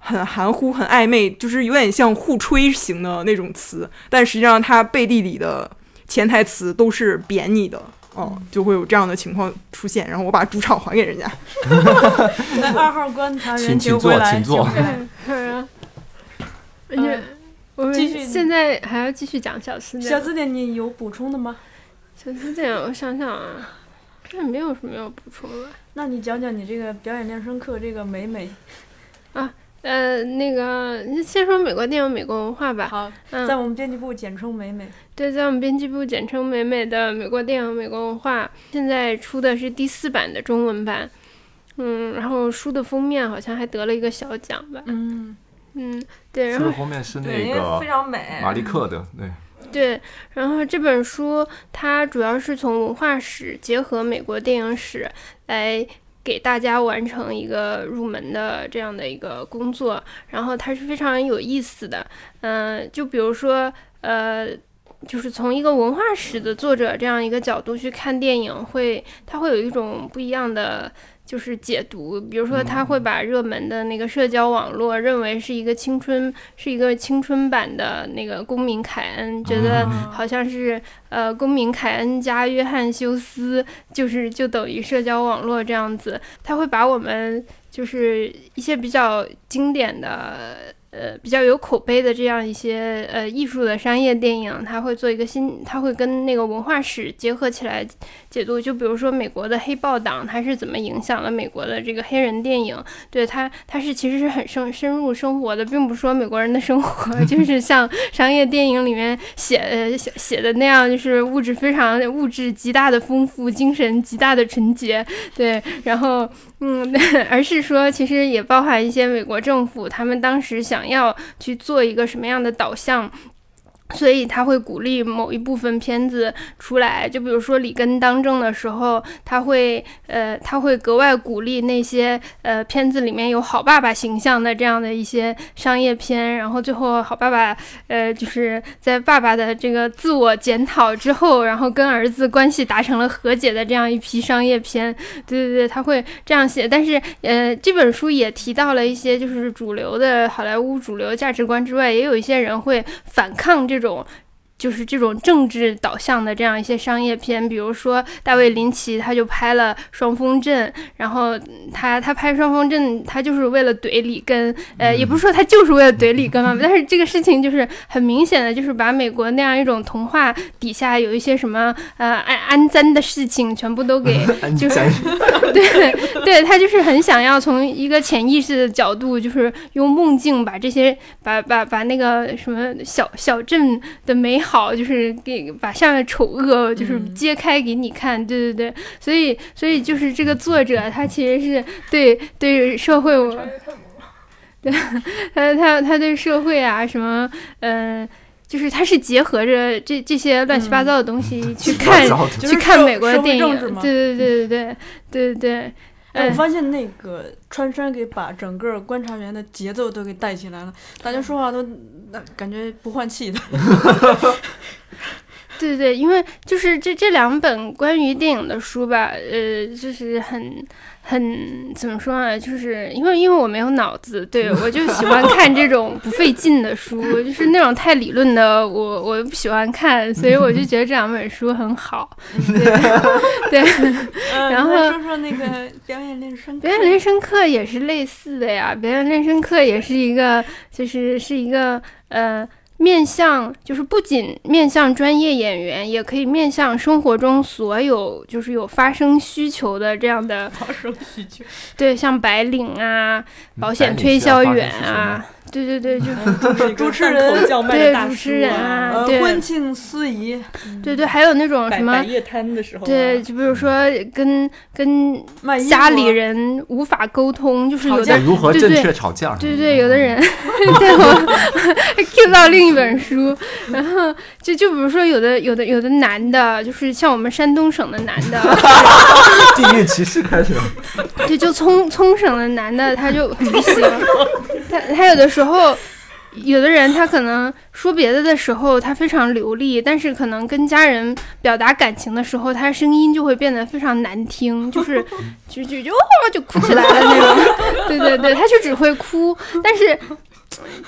很含糊，很暧昧，就是有点像互吹型的那种词，但实际上它背地里的潜台词都是贬你的，哦、就会有这样的情况出现。然后我把主场还给人家，来，二号观察员，请请坐请回来，请坐而呃且我们继续现在还要继续讲小词典。小字典，你有补充的吗？小词典，我想想啊，这没有什么要补充的。那你讲讲你这个表演练声课这个美美啊。呃，那个，先说美国电影、美国文化吧。好，嗯，在我们编辑部简称美美。对，在我们编辑部简称美美的美国电影、美国文化，现在出的是第四版的中文版。嗯，然后书的封面好像还得了一个小奖吧。嗯，嗯，对，然书后的封面是对，那因为非个常美。马利克的，对，对，然后这本书它主要是从文化史结合美国电影史来给大家完成一个入门的这样的一个工作，然后它是非常有意思的。嗯、就比如说，呃。就是从一个文化史的作者这样一个角度去看电影，会它会有一种不一样的就是解读。比如说，他会把热门的那个社交网络认为是一个青春，是一个青春版的那个公民凯恩，觉得好像是呃公民凯恩加约翰休斯，就是就等于社交网络这样子。他会把我们就是一些比较经典的。呃，比较有口碑的这样一些呃艺术的商业电影，它会做一个新，它会跟那个文化史结合起来解读。就比如说美国的黑豹党，它是怎么影响了美国的这个黑人电影？对它，它是其实是很深深入生活的，并不是说美国人的生活 就是像商业电影里面写呃写写的那样，就是物质非常物质极大的丰富，精神极大的纯洁。对，然后嗯，而是说其实也包含一些美国政府他们当时想想要去做一个什么样的导向。所以他会鼓励某一部分片子出来，就比如说里根当政的时候，他会呃他会格外鼓励那些呃片子里面有好爸爸形象的这样的一些商业片，然后最后好爸爸呃就是在爸爸的这个自我检讨之后，然后跟儿子关系达成了和解的这样一批商业片，对对对，他会这样写。但是呃这本书也提到了一些就是主流的好莱坞主流价值观之外，也有一些人会反抗这这种就是这种政治导向的这样一些商业片，比如说大卫林奇，他就拍了《双峰镇》，然后他他拍《双峰镇》，他就是为了怼里根，呃，也不是说他就是为了怼里根嘛，但是这个事情就是很明显的，就是把美国那样一种童话底下有一些什么呃安安簪的事情，全部都给 就是 对对，他就是很想要从一个潜意识的角度，就是用梦境把这些把把把那个什么小小镇的美好，就是给把下面丑恶就是揭开给你看，对对对，所以所以就是这个作者他其实是对对社会。对对，他他他对社会啊什么，嗯、就是他是结合着这这些乱七八糟的东西去看、去看美国的电影对对对对对对对，哎，我嗯发现那个川山给把整个观察员的节奏都给带起来了，大家说话都那感觉不换气的。对对，因为就是这这两本关于电影的书吧，呃，就是很很怎么说啊，就是因为因为我没有脑子，对我就喜欢看这种不费劲的书，就是那种太理论的，我我不喜欢看，所以我就觉得这两本书很好。对 然后说说那个表演练声课，表演练声课也是类似的呀，表演练声课也是一个，就是是一个呃。面向就是不仅面向专业演员，也可以面向生活中所有就是有发声需求的这样的，发声需求，对，像白领啊、保险推销员啊，对对对，就 是 主持人。叫卖的大对主持人啊，对。婚庆司仪，对对，还有那种什么夜摊的时候啊，对，就比如说跟跟家里人无法沟通，就是有的如何正对对。确吵架？对对，有的人 对我 Q 到另一本书，然后就就比如说有的有的有的男的，就是像我们山东省的男的，地域歧视开始了。对，就冲冲省的男的他就很不行，他他有的时候。有的人他可能说别的的时候他非常流利，但是可能跟家人表达感情的时候，他声音就会变得非常难听，就是 就就就哦就哭起来了那种。对对对，他就只会哭，但是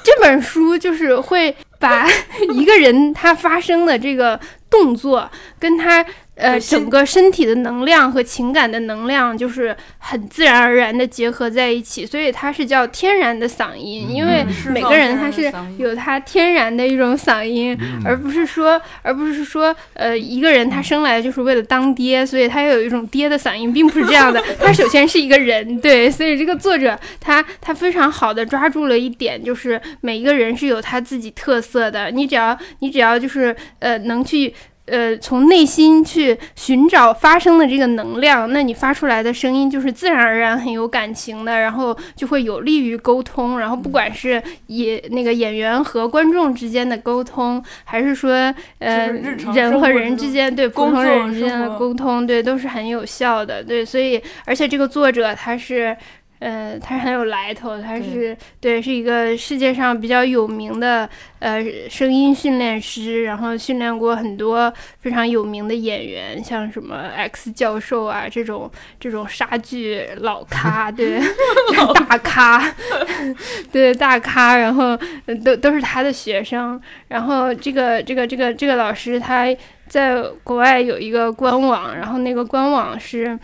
这本书就是会把一个人他发生的这个动作跟他呃整个身体的能量和情感的能量，就是很自然而然的结合在一起，所以它是叫天然的嗓音，因为每个人他是有他天然的一种嗓音，而不是说，而不是说，呃，一个人他生来就是为了当爹，所以他有一种爹的嗓音，并不是这样的。他首先是一个人，对，所以这个作者他他非常好的抓住了一点，就是每一个人是有他自己特色的。你只要你只要就是呃能去。呃，从内心去寻找发声的这个能量，那你发出来的声音就是自然而然很有感情的，然后就会有利于沟通。然后不管是演那个演员和观众之间的沟通，还是说呃人和人之间对普通工作人之间的沟通，对都是很有效的。对，所以而且这个作者他是。呃，他是很有来头，他是对是一个世界上比较有名的呃声音训练师，然后训练过很多非常有名的演员，像什么 X 教授啊这种这种杀剧老咖，对 大咖，对大咖，然后呃都都是他的学生，然后这个这个这个这个老师他在国外有一个官网，然后那个官网是。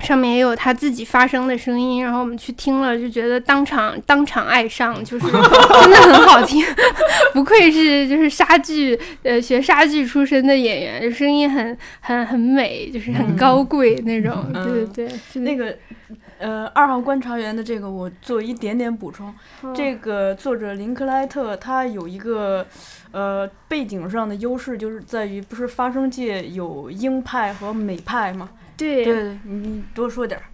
上面也有他自己发声的声音，然后我们去听了，就觉得当场当场爱上，就是真的很好听，不愧是就是杀剧呃学杀剧出身的演员，声音很很很美，就是很高贵那种，嗯对对那个呃，二号观察员的这个我做一点点补充。哦这个作者林克莱特他有一个呃背景上的优势，就是在于不是发声界有鹰派和美派吗？对对对，你你多说点儿。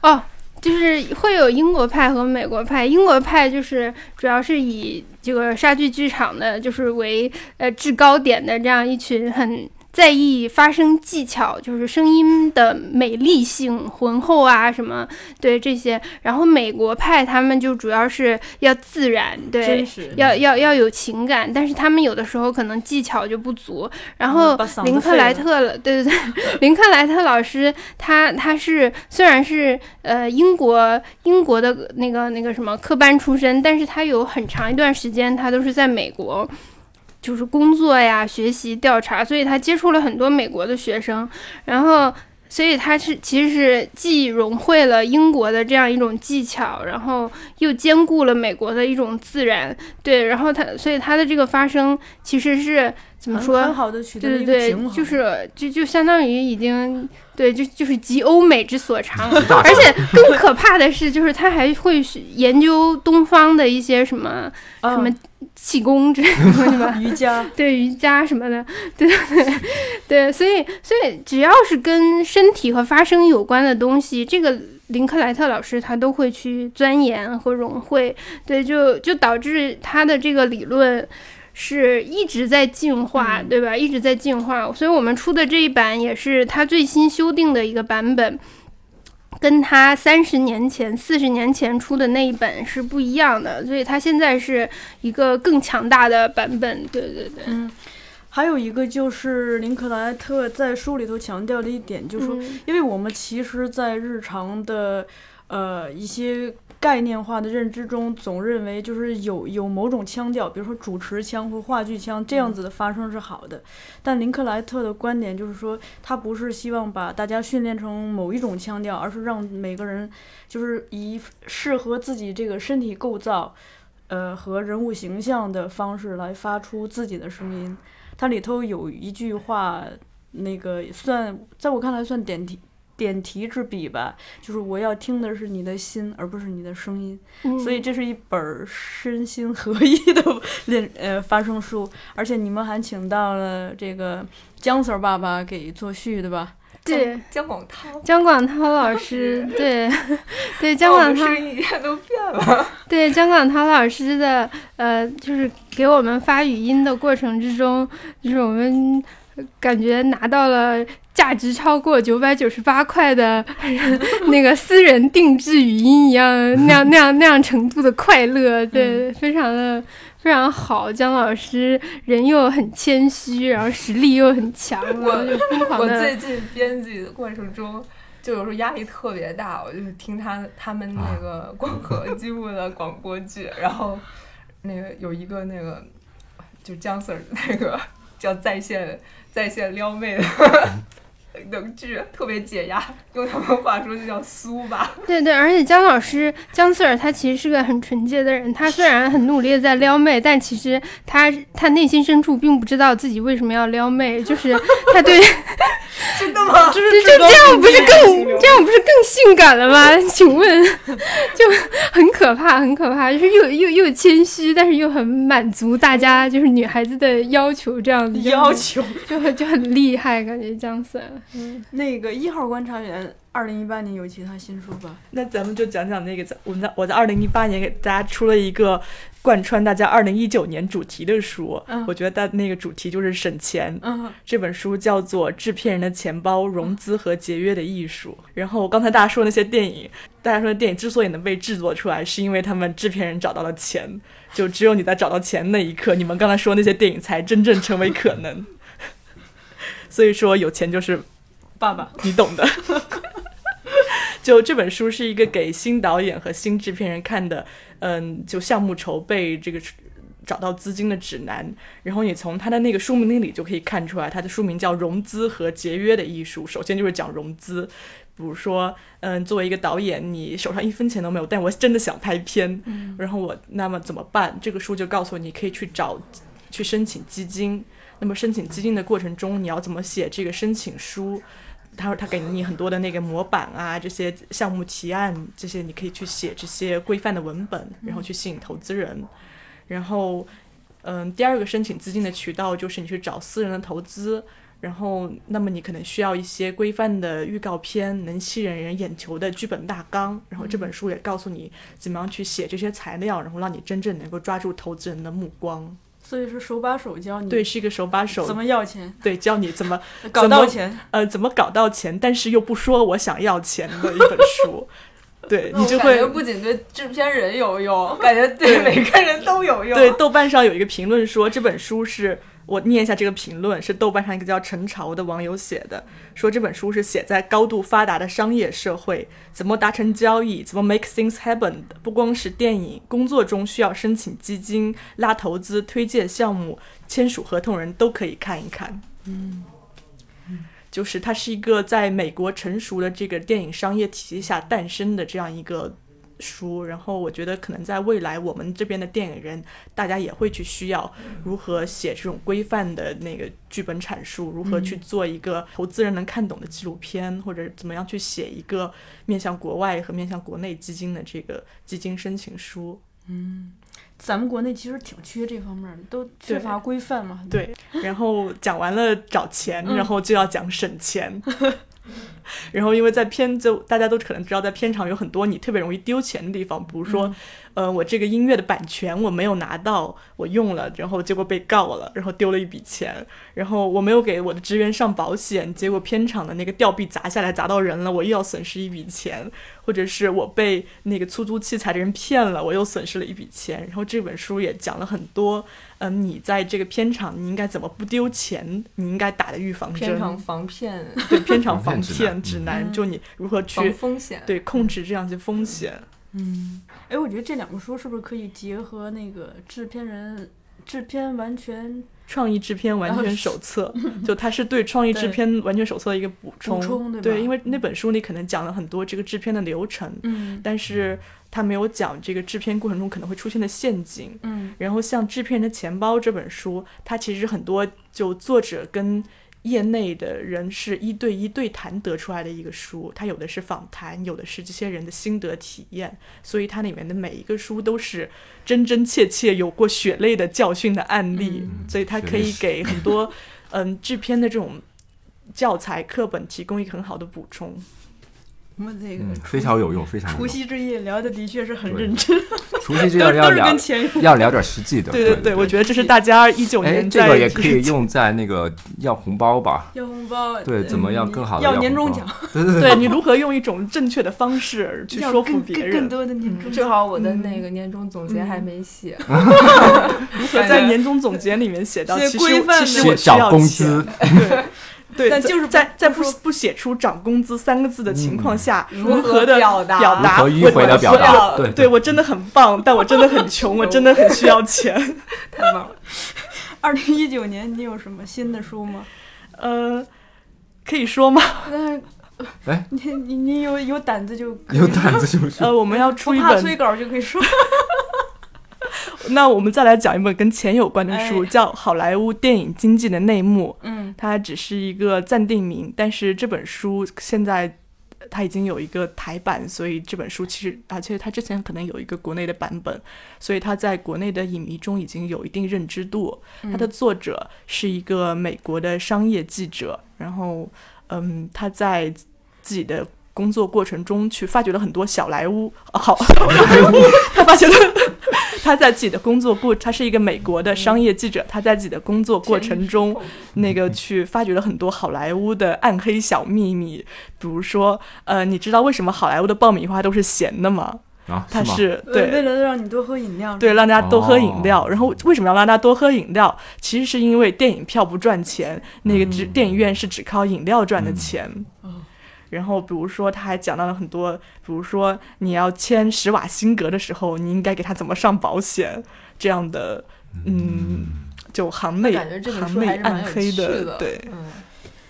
哦，就是会有英国派和美国派。英国派就是主要是以这个杀剧剧场的，就是为呃制高点的这样一群很在意发声技巧，就是声音的美丽性、浑厚啊什么，对这些。然后美国派他们就主要是要自然，对要要要有情感，但是他们有的时候可能技巧就不足。然后林克莱特了，对对对，林克莱特老师他他是虽然是呃英国英国的那个那个什么科班出身，但是他有很长一段时间他都是在美国。就是工作呀、学习、调查，所以他接触了很多美国的学生，然后，所以他是其实是既融汇了英国的这样一种技巧，然后又兼顾了美国的一种自然，对，然后他，所以他的这个发声其实是怎么说？很好的取得对对对，一个平衡。就是就就相当于已经对，就就是集欧美之所长，而且更可怕的是，就是他还会研究东方的一些什么什么气功之类的东西吧，瑜伽，对瑜伽什么的，对对对对，所以所以只要是跟身体和发声有关的东西，这个林克莱特老师他都会去钻研和融会，对，就就导致他的这个理论是一直在进化，对吧？一直在进化，所以我们出的这一版也是他最新修订的一个版本。跟他三十年前、四十年前出的那一本是不一样的，所以他现在是一个更强大的版本。对对对，嗯，还有一个就是林克莱特在书里头强调的一点，就是说，嗯因为我们其实，在日常的呃一些概念化的认知中，总认为就是有有某种腔调，比如说主持腔或话剧腔这样子的发声是好的。但林克莱特的观点就是说，他不是希望把大家训练成某一种腔调，而是让每个人就是以适合自己这个身体构造。呃，和人物形象的方式来发出自己的声音。它里头有一句话，那个算在我看来算点题点题之笔吧，就是我要听的是你的心，而不是你的声音。嗯所以这是一本身心合一的练呃发声书，而且你们还请到了这个姜 Sir 爸爸给作序，对吧？对姜广涛，姜广涛老师，对对姜广涛，声音一下都变了。对姜广涛老师的呃，就是给我们发语音的过程之中，就是我们感觉拿到了价值超过九百九十八块的 那个私人定制语音一样 那样那样那样程度的快乐，对，非常的。非常好，姜老师人又很谦虚，然后实力又很强，我就疯狂我的最近编辑的过程中，就有时候压力特别大，我就是听他他们那个光合机务的广播剧，然后那个有一个那个就姜 Sir 那个叫在线在线撩妹。的的剧，特别解压，用他们话说就叫苏吧。对对，而且姜老师姜 Sir 他其实是个很纯洁的人，他虽然很努力的在撩妹，但其实他他内心深处并不知道自己为什么要撩妹，就是他对 真的吗？就是就这样不是更这样不是更性感了吗？请问，就很可怕，很可怕，就是又又又谦虚，但是又很满足大家就是女孩子的要求，这样子要求就很就很厉害，感觉姜 Sir。嗯，那个一号观察员，二零一八年有其他新书吧？那咱们就讲讲那个，在我们在我在二零一八年给大家出了一个贯穿大家二零一九年主题的书，嗯我觉得大那个主题就是省钱。嗯，这本书叫做《制片人的钱包：融资和节约的艺术》。然后刚才大家说那些电影，大家说电影之所以能被制作出来，是因为他们制片人找到了钱。就只有你在找到钱那一刻，你们刚才说那些电影才真正成为可能。所以说，有钱就是爸爸，你懂的。就这本书是一个给新导演和新制片人看的，嗯，就项目筹备这个找到资金的指南。然后你从他的那个书名里就可以看出来，他的书名叫《融资和节约的艺术》。首先就是讲融资，比如说，嗯，作为一个导演，你手上一分钱都没有，但我真的想拍片，嗯然后我那么怎么办？这个书就告诉你可以去找去申请基金。那么申请基金的过程中，你要怎么写这个申请书？他说他给你很多的那个模板啊，这些项目提案，这些你可以去写这些规范的文本，然后去吸引投资人。然后，嗯，第二个申请资金的渠道就是你去找私人的投资。然后，那么你可能需要一些规范的预告片，能吸引人眼球的剧本大纲。然后这本书也告诉你怎么样去写这些材料，然后让你真正能够抓住投资人的目光。所以是手把手教你对，是一个手把手怎么要钱，对教你怎么 搞到钱。呃，怎么搞到钱，但是又不说我想要钱的一本书。对你就会感觉不仅对制片人有用，感觉对每个人都有用。对豆瓣上有一个评论说这本书是我念一下这个评论，是豆瓣上一个叫陈朝的网友写的，说这本书是写在高度发达的商业社会，怎么达成交易，怎么 make things happen 的，不光是电影，工作中需要申请基金、拉投资、推荐项目、签署合同人都可以看一看。嗯。就是它是一个在美国成熟的这个电影商业体系下诞生的这样一个书，然后我觉得可能在未来我们这边的电影人，大家也会去需要如何写这种规范的那个剧本阐述，如何去做一个投资人能看懂的纪录片，或者怎么样去写一个面向国外和面向国内基金的这个基金申请书。嗯咱们国内其实挺缺这方面的，都缺乏规范嘛。对，然后讲完了找钱，然后就要讲省钱。然后因为在片就大家都可能知道，在片场有很多你特别容易丢钱的地方，比如说，呃，我这个音乐的版权我没有拿到，我用了，然后结果被告了，然后丢了一笔钱，然后我没有给我的职员上保险，结果片场的那个吊臂砸下来砸到人了，我又要损失一笔钱，或者是我被那个出租器材的人骗了，我又损失了一笔钱。然后这本书也讲了很多，嗯，你在这个片场你应该怎么不丢钱，你应该打的预防针，片场防骗，对片场防防骗指南，就你如何去风险。对控制这样一些风险。嗯，哎，我觉得这两个书是不是可以结合那个制片人制片完全创意制片完全手册，就它是对创意制片完全手册的一个补充。补充对吧因为那本书里可能讲了很多这个制片的流程，嗯但是它没有讲这个制片过程中可能会出现的陷阱。嗯然后像《制片人的钱包》这本书，它其实很多就作者跟业内的人是一对一对谈得出来的一个书，它有的是访谈，有的是这些人的心得体验，所以它里面的每一个书都是真真切切有过血泪的教训的案例，嗯所以它可以给很多嗯制片的这种教材课本提供一个很好的补充。我们这个嗯，非常有用，非常有除。夕之夜聊的的确是很认真，除夕之夜要聊跟钱要聊点实际的。对对对，我觉得这是大家一九哎，年在这个也可以用在那个要红包吧？要红包，对，怎么样更好的要年终奖，对对对。你如何用一种正确的方式去说服别人，更更多的年终奖。正好我的那个年终总结还没写，如何在年终总结里面写到，写其实规范的其实我需要钱？工资，对对，但就是在在不不写出涨工资三个字的情况下，嗯如何的表达表达如何迂回地我表达对对我真的很棒，但我真的很穷，我真的很需要钱。太棒了。二零一九年你有什么新的书吗？呃，可以说吗？你你你有有胆子就可以有胆子就是呃，我们要出不一怕催，稿就可以说。那我们再来讲一本跟钱有关的书，哎叫《好莱坞电影经济的内幕》。嗯它只是一个暂定名，但是这本书现在它已经有一个台版，所以这本书其实，而且它之前可能有一个国内的版本，所以它在国内的影迷中已经有一定认知度。它的作者是一个美国的商业记者，然后，嗯，他在自己的工作过程中去发掘了很多小莱坞，啊、好，他发掘了。他在自己的工作过，他是一个美国的商业记者，他在自己的工作过程中，那个去发掘了很多好莱坞的暗黑小秘密，比如说，呃，你知道为什么好莱坞的爆米花都是咸的吗？啊，他？是对为。了让你多喝饮料。对，让大家多喝饮料。哦然后为什么要让大家多喝饮料？其实是因为电影票不赚钱，那个只、电影院是只靠饮料赚的钱。然后比如说，他还讲到了很多，比如说你要签施瓦辛格的时候，你应该给他怎么上保险这样的，嗯，就行内行内暗黑的对。嗯，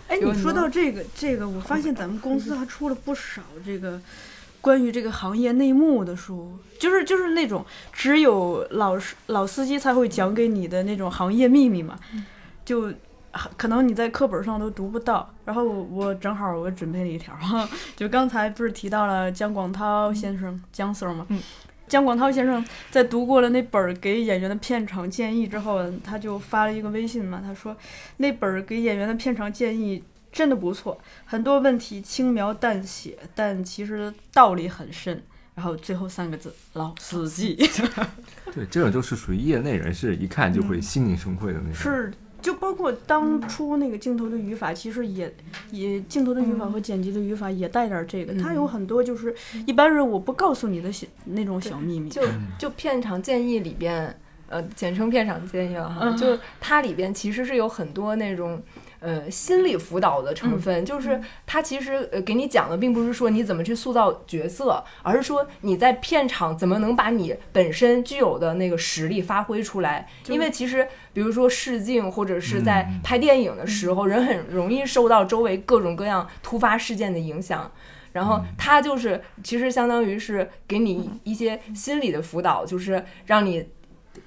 哎，你说到这个这个，我发现咱们公司还出了不少这个关于这个行业内幕的书，就是就是那种只有老师老司机才会讲给你的那种行业秘密嘛，就。可能你在课本上都读不到，然后我我正好我准备了一条哈，就刚才不是提到了姜广涛先生姜 Sir 吗？嗯姜广涛先生在读过了那本儿给演员的片场建议之后，他就发了一个微信嘛，他说那本儿给演员的片场建议真的不错，很多问题轻描淡写，但其实道理很深。然后最后三个字老司机 对，这种就是属于业内人士，一看就会心领神会的那种。是。就包括当初那个镜头的语法，其实也也镜头的语法和剪辑的语法也带点儿这个，它有很多就是一般人我不告诉你的小那种小秘密。就就片场建议里边，呃，简称片场建议了哈，嗯就它里边其实是有很多那种。呃，心理辅导的成分，就是它其实呃给你讲的，并不是说你怎么去塑造角色，而是说你在片场怎么能把你本身具有的那个实力发挥出来。因为其实，比如说试镜或者是在拍电影的时候，人很容易受到周围各种各样突发事件的影响。然后他就是，其实相当于是给你一些心理的辅导，就是让你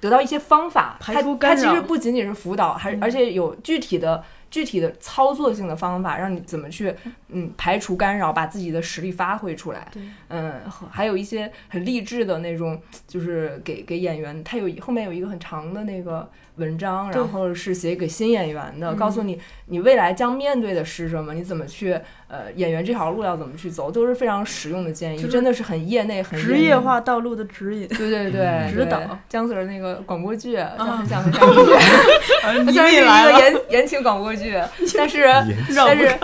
得到一些方法。排他除干扰他其实不仅仅是辅导，还而且有具体的具体的操作性的方法，让你怎么去嗯排除干扰，把自己的实力发挥出来。对，嗯，还有一些很励志的那种，就是给给演员，他有后面有一个很长的那个文章，然后是写给新演员的，嗯。告诉你你未来将面对的是什么，你怎么去呃演员这条路要怎么去走，都是非常实用的建议，就真的是很业内很职业化道路的指引。对对对，指导。姜 Sir 那个广播剧，啊。很想很想理解，它 你 虽然是一也来了。个言言情广播剧，但是 但是。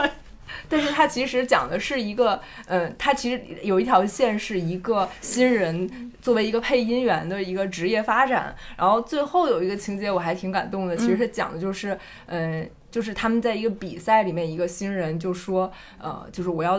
但是它其实讲的是一个，嗯，它其实有一条线是一个新人作为一个配音员的一个职业发展，然后最后有一个情节我还挺感动的，其实是讲的就是，嗯，就是他们在一个比赛里面，一个新人就说，呃，就是我要，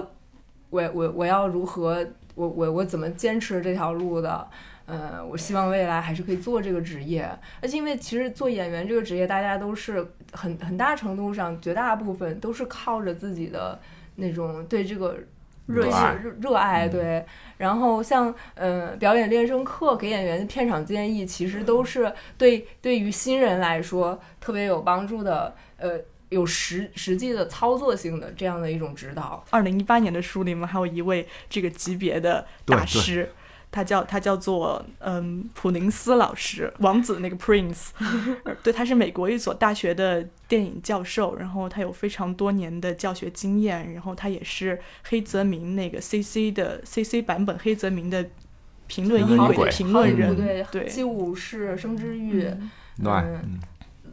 我我我要如何，我我我怎么坚持这条路的。嗯，我希望未来还是可以做这个职业，而且因为其实做演员这个职业，大家都是很很大程度上，绝大部分都是靠着自己的那种对这个热热爱热热爱，嗯对。然后像呃表演练声课给演员的片场建议，其实都是对对于新人来说特别有帮助的，呃，有实实际的操作性的这样的一种指导。二零一八年的书里面还有一位这个级别的大师，他叫他叫做嗯普宁斯老师，王子那个 Prince，呃 对，他是美国一所大学的电影教授，然后他有非常多年的教学经验，然后他也是黑泽明那个 CC 的 CC 版本黑泽明的评论音轨的评论人，对。对。击舞是生之欲，乱，嗯。嗯，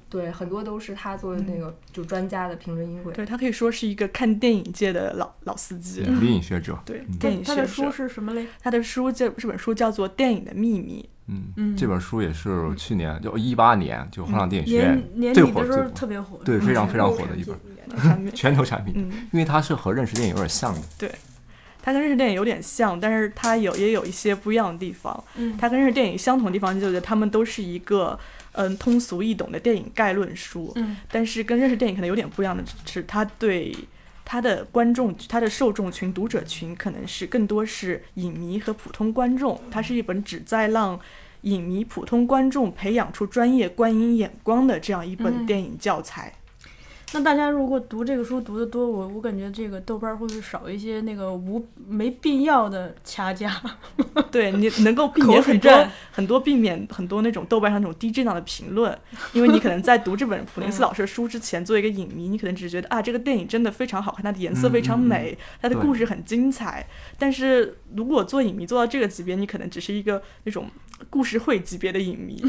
对，很多都是他作为那个就专家的评论音轨。对他可以说是一个看电影界的老老司机。对电影学者，对，嗯电影他的书是什么嘞？他的书这这本书叫做《电影的秘密嗯，嗯这本书也是去年就一八年就后浪电影学院年底的时候火最火特别火，对，嗯非常非常火的一本的产品》。产品，嗯，因为它是和认识电影有点像的，对它跟日式电影有点像，但是它有也有一些不一样的地方。嗯它跟日式电影相同的地方就是它们都是一个嗯通俗易懂的电影概论书，嗯但是跟认识电影可能有点不一样的是，他对他的观众、他的受众群、读者群可能是更多是影迷和普通观众。它是一本旨在让影迷、普通观众培养出专业观影眼光的这样一本嗯电影教材。那大家如果读这个书读的多，我我感觉这个豆瓣儿会不会少一些那个无没必要的掐架？对你能够避免很多很多避免很多那种豆瓣上那种低质量的评论，因为你可能在读这本普林斯老师的书之前，作为一个影迷，你可能只是觉得啊这个电影真的非常好看，它的颜色非常美，它的故事很精彩。但是如果做影迷做到这个级别，你可能只是一个那种故事会级别的影迷。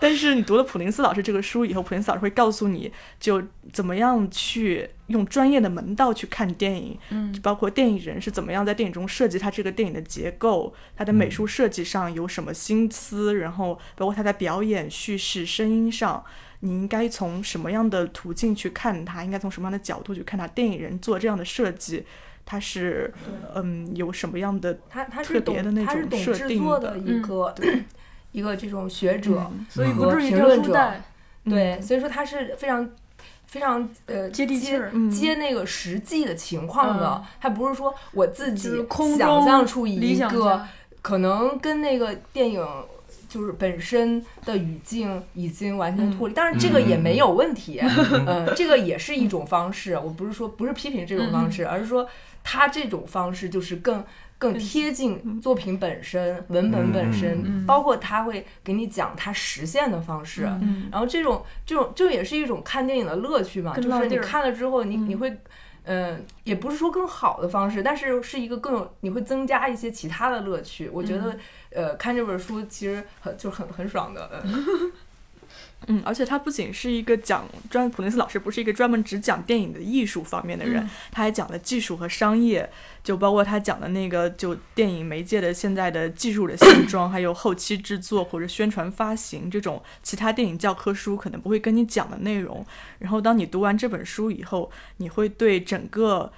但是你读了普林斯老师这个书以后，普林斯老师会告诉你就怎么样去用专业的门道去看电影，嗯包括电影人是怎么样在电影中设计他这个电影的结构，他的美术设计上有什么心思，然后包括他在表演、叙事、声音上，你应该从什么样的途径去看它，应该从什么样的角度去看它。电影人做这样的设计，他是嗯有什么样的他他是特别的懂，那种他是懂设定制作的的一个、一个这种学者，嗯所以不至于掉评论者。书袋。对，所以说他是非常非常呃接地气接儿嗯接那个实际的情况的嗯，他不是说我自己想象出一个可能跟那个电影。就是本身的语境已经完全脱离，但是这个也没有问题，嗯，这个也是一种方式。我不是说不是批评这种方式，而是说他这种方式就是更更贴近作品本身、文本本身，嗯包括他会给你讲他实现的方式。嗯然后这种这种这也是一种看电影的乐趣嘛，就是你看了之后你，嗯你会，嗯、也不是说更好的方式，但是是一个更有你会增加一些其他的乐趣。我觉得，呃，看这本书其实很就很很爽的。嗯嗯，而且他不仅是一个讲专普林斯老师不是一个专门只讲电影的艺术方面的人，嗯他还讲了技术和商业，就包括他讲的那个就电影媒介的现在的技术的现状，还有后期制作或者宣传发行这种其他电影教科书可能不会跟你讲的内容。然后当你读完这本书以后，你会对整个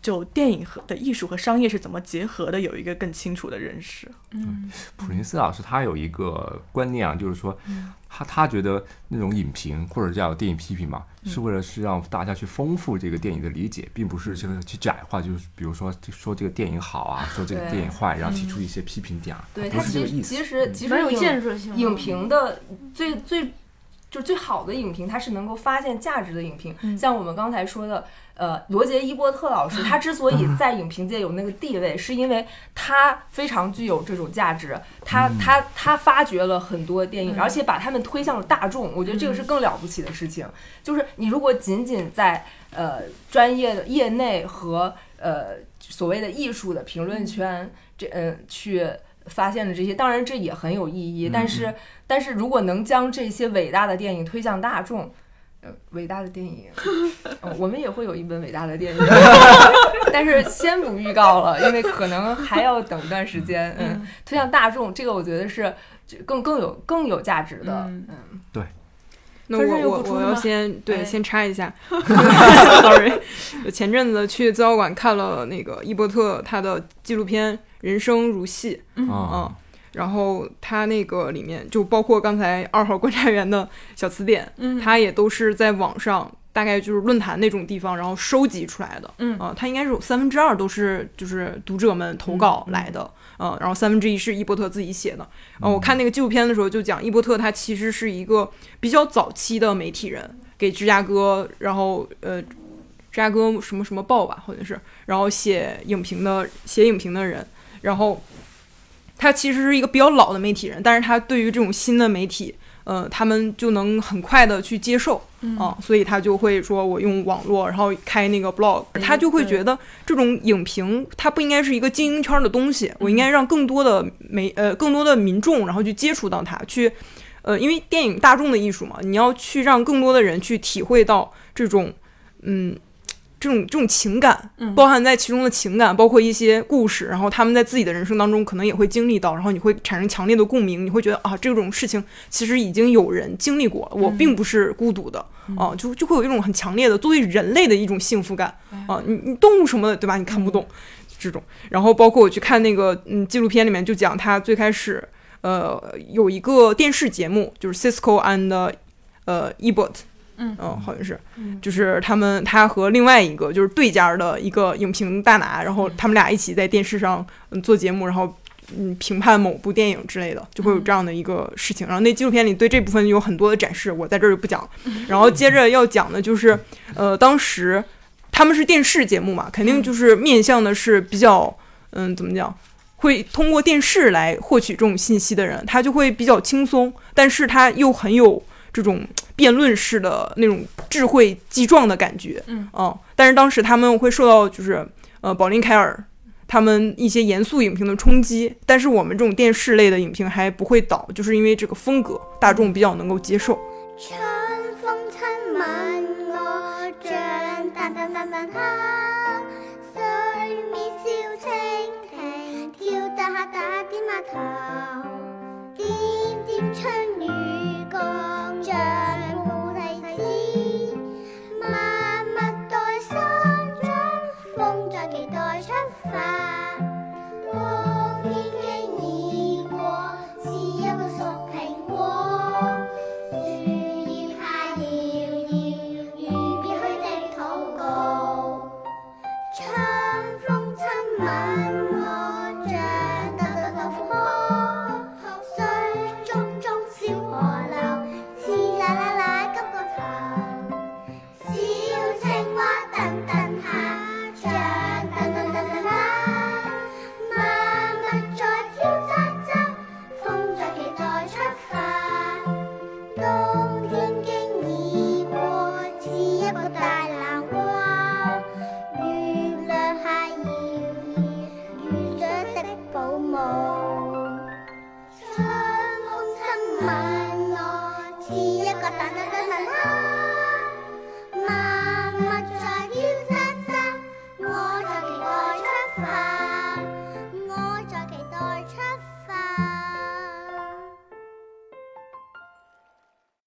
就电影和的艺术和商业是怎么结合的有一个更清楚的认识。嗯普林斯老师他有一个观念啊，就是说，嗯他他觉得那种影评或者叫电影批评嘛，嗯是为了是让大家去丰富这个电影的理解，并不是就是去窄化，就是比如说说这个电影好啊，说这个电影坏，然后提出一些批评点啊，对，他是这个意思。其实其实有建设性。影评的最最就最好的影评，它是能够发现价值的影评。嗯像我们刚才说的，呃，罗杰·伊波特老师，他之所以在影评界有那个地位，是因为他非常具有这种价值，他他他发掘了很多电影，嗯而且把他们推向了大众。我觉得这个是更了不起的事情。就是你如果仅仅在呃专业的业内和呃所谓的艺术的评论圈这呃去发现了这些，当然这也很有意义。但是但是如果能将这些伟大的电影推向大众。呃，伟大的电影、呃我们也会有一本伟大的电影，但是先不预告了，因为可能还要等一段时间。嗯，推向大众，这个我觉得是更更有更有价值的。嗯对，那我我我要先对哎先插一下，sorry，我前阵子去资料馆看了那个伊伯特他的纪录片《人生如戏》，嗯。嗯，然后他那个里面就包括刚才二号观察员的小词典，嗯。他也都是在网上。大概就是论坛那种地方，然后收集出来的，嗯。啊，他应该是有三分之二都是就是读者们投稿来的，嗯、然后三分之一是伊伯特自己写的。然后我看那个纪录片的时候，就讲伊伯特他其实是一个比较早期的媒体人，给芝加哥，然后呃，芝加哥什么什么报吧，好像是，然后写影评的写影评的人，然后他其实是一个比较老的媒体人，但是他对于这种新的媒体，呃，他们就能很快的去接受，啊、所以他就会说我用网络，然后开那个 blog，他就会觉得这种影评它不应该是一个精英圈的东西，我应该让更多的媒呃更多的民众，然后去接触到它，去呃，因为电影大众的艺术嘛，你要去让更多的人去体会到这种嗯。这种这种情感，嗯。包含在其中的情感，包括一些故事，然后他们在自己的人生当中可能也会经历到，然后你会产生强烈的共鸣，你会觉得啊，这种事情其实已经有人经历过，我并不是孤独的，啊，就就会有一种很强烈的作为人类的一种幸福感啊，你你动物什么的，对吧？你看不懂这种，然后包括我去看那个嗯纪录片里面就讲他最开始呃有一个电视节目，就是 Cisco and 呃 Ebert。嗯好像是，就是他们他和另外一个就是对家的一个影评大拿，然后他们俩一起在电视上嗯做节目，然后嗯评判某部电影之类的，就会有这样的一个事情。然后那纪录片里对这部分有很多的展示，我在这儿就不讲了。然后接着要讲的就是，呃，当时他们是电视节目嘛，肯定就是面向的是比较嗯怎么讲。会通过电视来获取这种信息的人，他就会比较轻松，但是他又很有这种辩论式的那种智慧激撞的感觉，嗯哦但是当时他们会受到就是呃宝林凯尔他们一些严肃影评的冲击，但是我们这种电视类的影评还不会倒，就是因为这个风格大众比较能够接受。春風親吻我，像淡淡淡淡香，水面笑蜻蜓，跳得下打點碼頭，點點春雨降，出